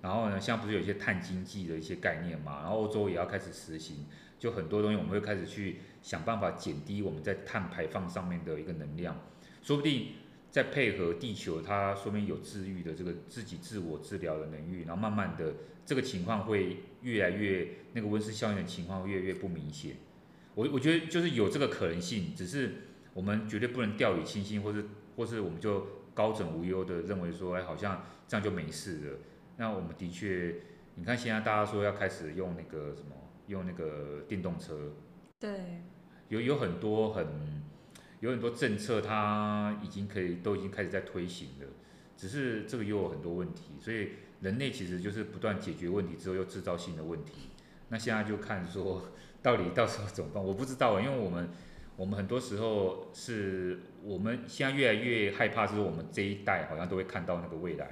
然后呢，像不是有一些碳经济的一些概念嘛？然后欧洲也要开始实行。就很多东西，我们会开始去想办法减低我们在碳排放上面的一个能量，说不定再配合地球，它说明有治愈的这个自己自我治疗的能力，然后慢慢的这个情况会越来越那个温室效应的情况会越来越不明显。我我觉得就是有这个可能性，只是我们绝对不能掉以轻心，或是或是我们就高枕无忧的认为说，哎，好像这样就没事了。那我们的确，你看现在大家说要开始用那个什么。用那个电动车，对，有有很多很有很多政策，它已经可以都已经开始在推行了，只是这个又有很多问题，所以人类其实就是不断解决问题之后又制造新的问题。那现在就看说到底到时候怎么办？我不知道，因为我们我们很多时候是我们现在越来越害怕，就是我们这一代好像都会看到那个未来，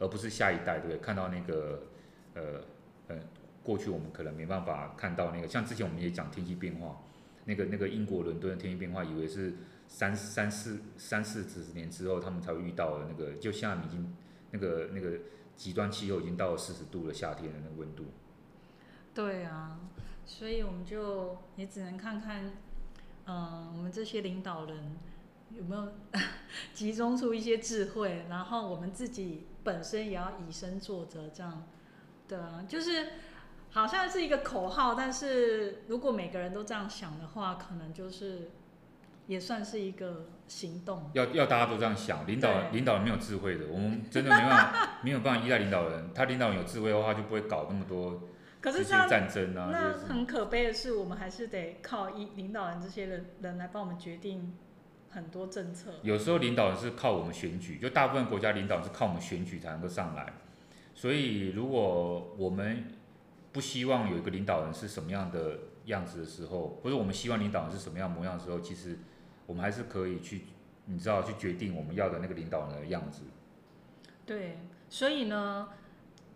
而不是下一代，对不对？看到那个呃呃。过去我们可能没办法看到那个，像之前我们也讲天气变化，那个那个英国伦敦的天气变化，以为是三三四三四十年之后他们才会遇到的那个，就像已经那个那个极端气候已经到了四十度的夏天的那个温度。对啊，所以我们就也只能看看，嗯，我们这些领导人有没有 集中出一些智慧，然后我们自己本身也要以身作则，这样，对啊，就是。好像是一个口号，但是如果每个人都这样想的话，可能就是也算是一个行动。要要大家都这样想，领导领导人没有智慧的，我们真的没办法 没有办法依赖领导人。他领导人有智慧的话，就不会搞那么多这些战争啊。那很可悲的是，我们还是得靠一领导人这些人人来帮我们决定很多政策。有时候领导人是靠我们选举，就大部分国家领导人是靠我们选举才能够上来。所以如果我们不希望有一个领导人是什么样的样子的时候，或者我们希望领导人是什么样模样的时候，其实我们还是可以去，你知道，去决定我们要的那个领导人的样子。对，所以呢，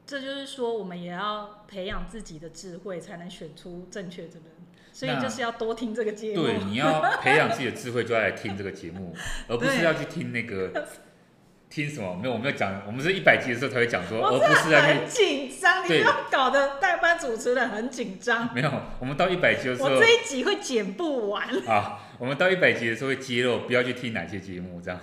这就是说，我们也要培养自己的智慧，才能选出正确的人。所以就是要多听这个节目。对，你要培养自己的智慧，就要来听这个节目，而不是要去听那个。听什么？没有，我们要讲，我们是一百集的时候才会讲说，而不是在很紧张，你不要搞得代班主持人很紧张。没有，我们到一百集的时候，我这一集会剪不完。啊，我们到一百集的时候会揭露，不要去听哪些节目，这样。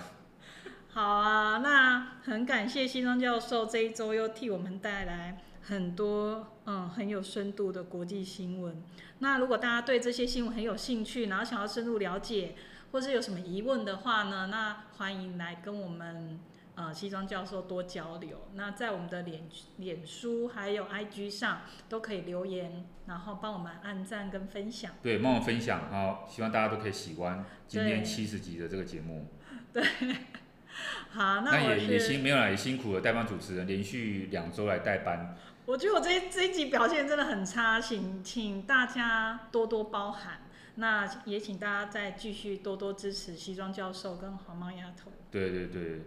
好啊，那很感谢西装教授这一周又替我们带来很多嗯很有深度的国际新闻。那如果大家对这些新闻很有兴趣，然后想要深入了解，或是有什么疑问的话呢，那欢迎来跟我们。呃，西装教授多交流。那在我们的脸脸书还有 IG 上都可以留言，然后帮我们按赞跟分享。对，帮我们分享，好，希望大家都可以喜欢今天七十集的这个节目。对，好，那，也也辛没有啦，也辛苦了代班主持人，连续两周来代班。我觉得我这一这一集表现真的很差，请请大家多多包涵。那也请大家再继续多多支持西装教授跟黄毛丫头。对对对。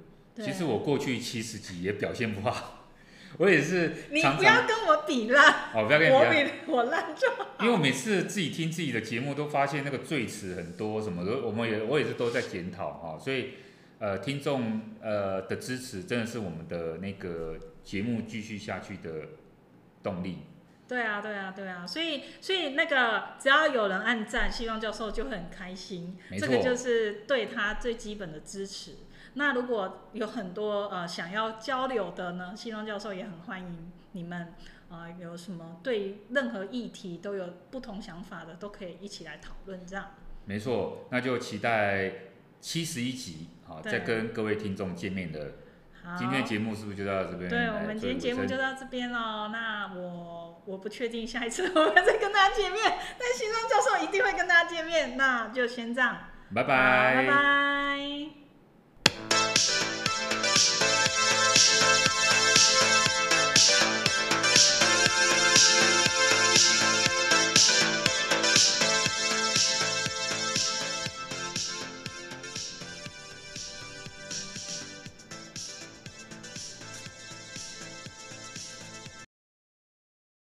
其实我过去七十集也表现不好，我也是常常。你不要跟我比烂。哦，不要跟。我比我烂就好。因为我每次自己听自己的节目，都发现那个赘词很多，什么的，我们也我也是都在检讨哈。所以，呃，听众呃的支持真的是我们的那个节目继续下去的动力。对啊，对啊，对啊。所以，所以那个只要有人按赞，西装教授就会很开心。这个就是对他最基本的支持。那如果有很多呃想要交流的呢，西装教授也很欢迎你们，呃，有什么对任何议题都有不同想法的，都可以一起来讨论这样。没错，那就期待七十一集好，再跟各位听众见面的。好，今天节目是不是就到这边？对，我们今天节目就到这边喽。那我我不确定下一次我们再跟大家见面，但西装教授一定会跟大家见面。那就先这样，拜拜，拜拜。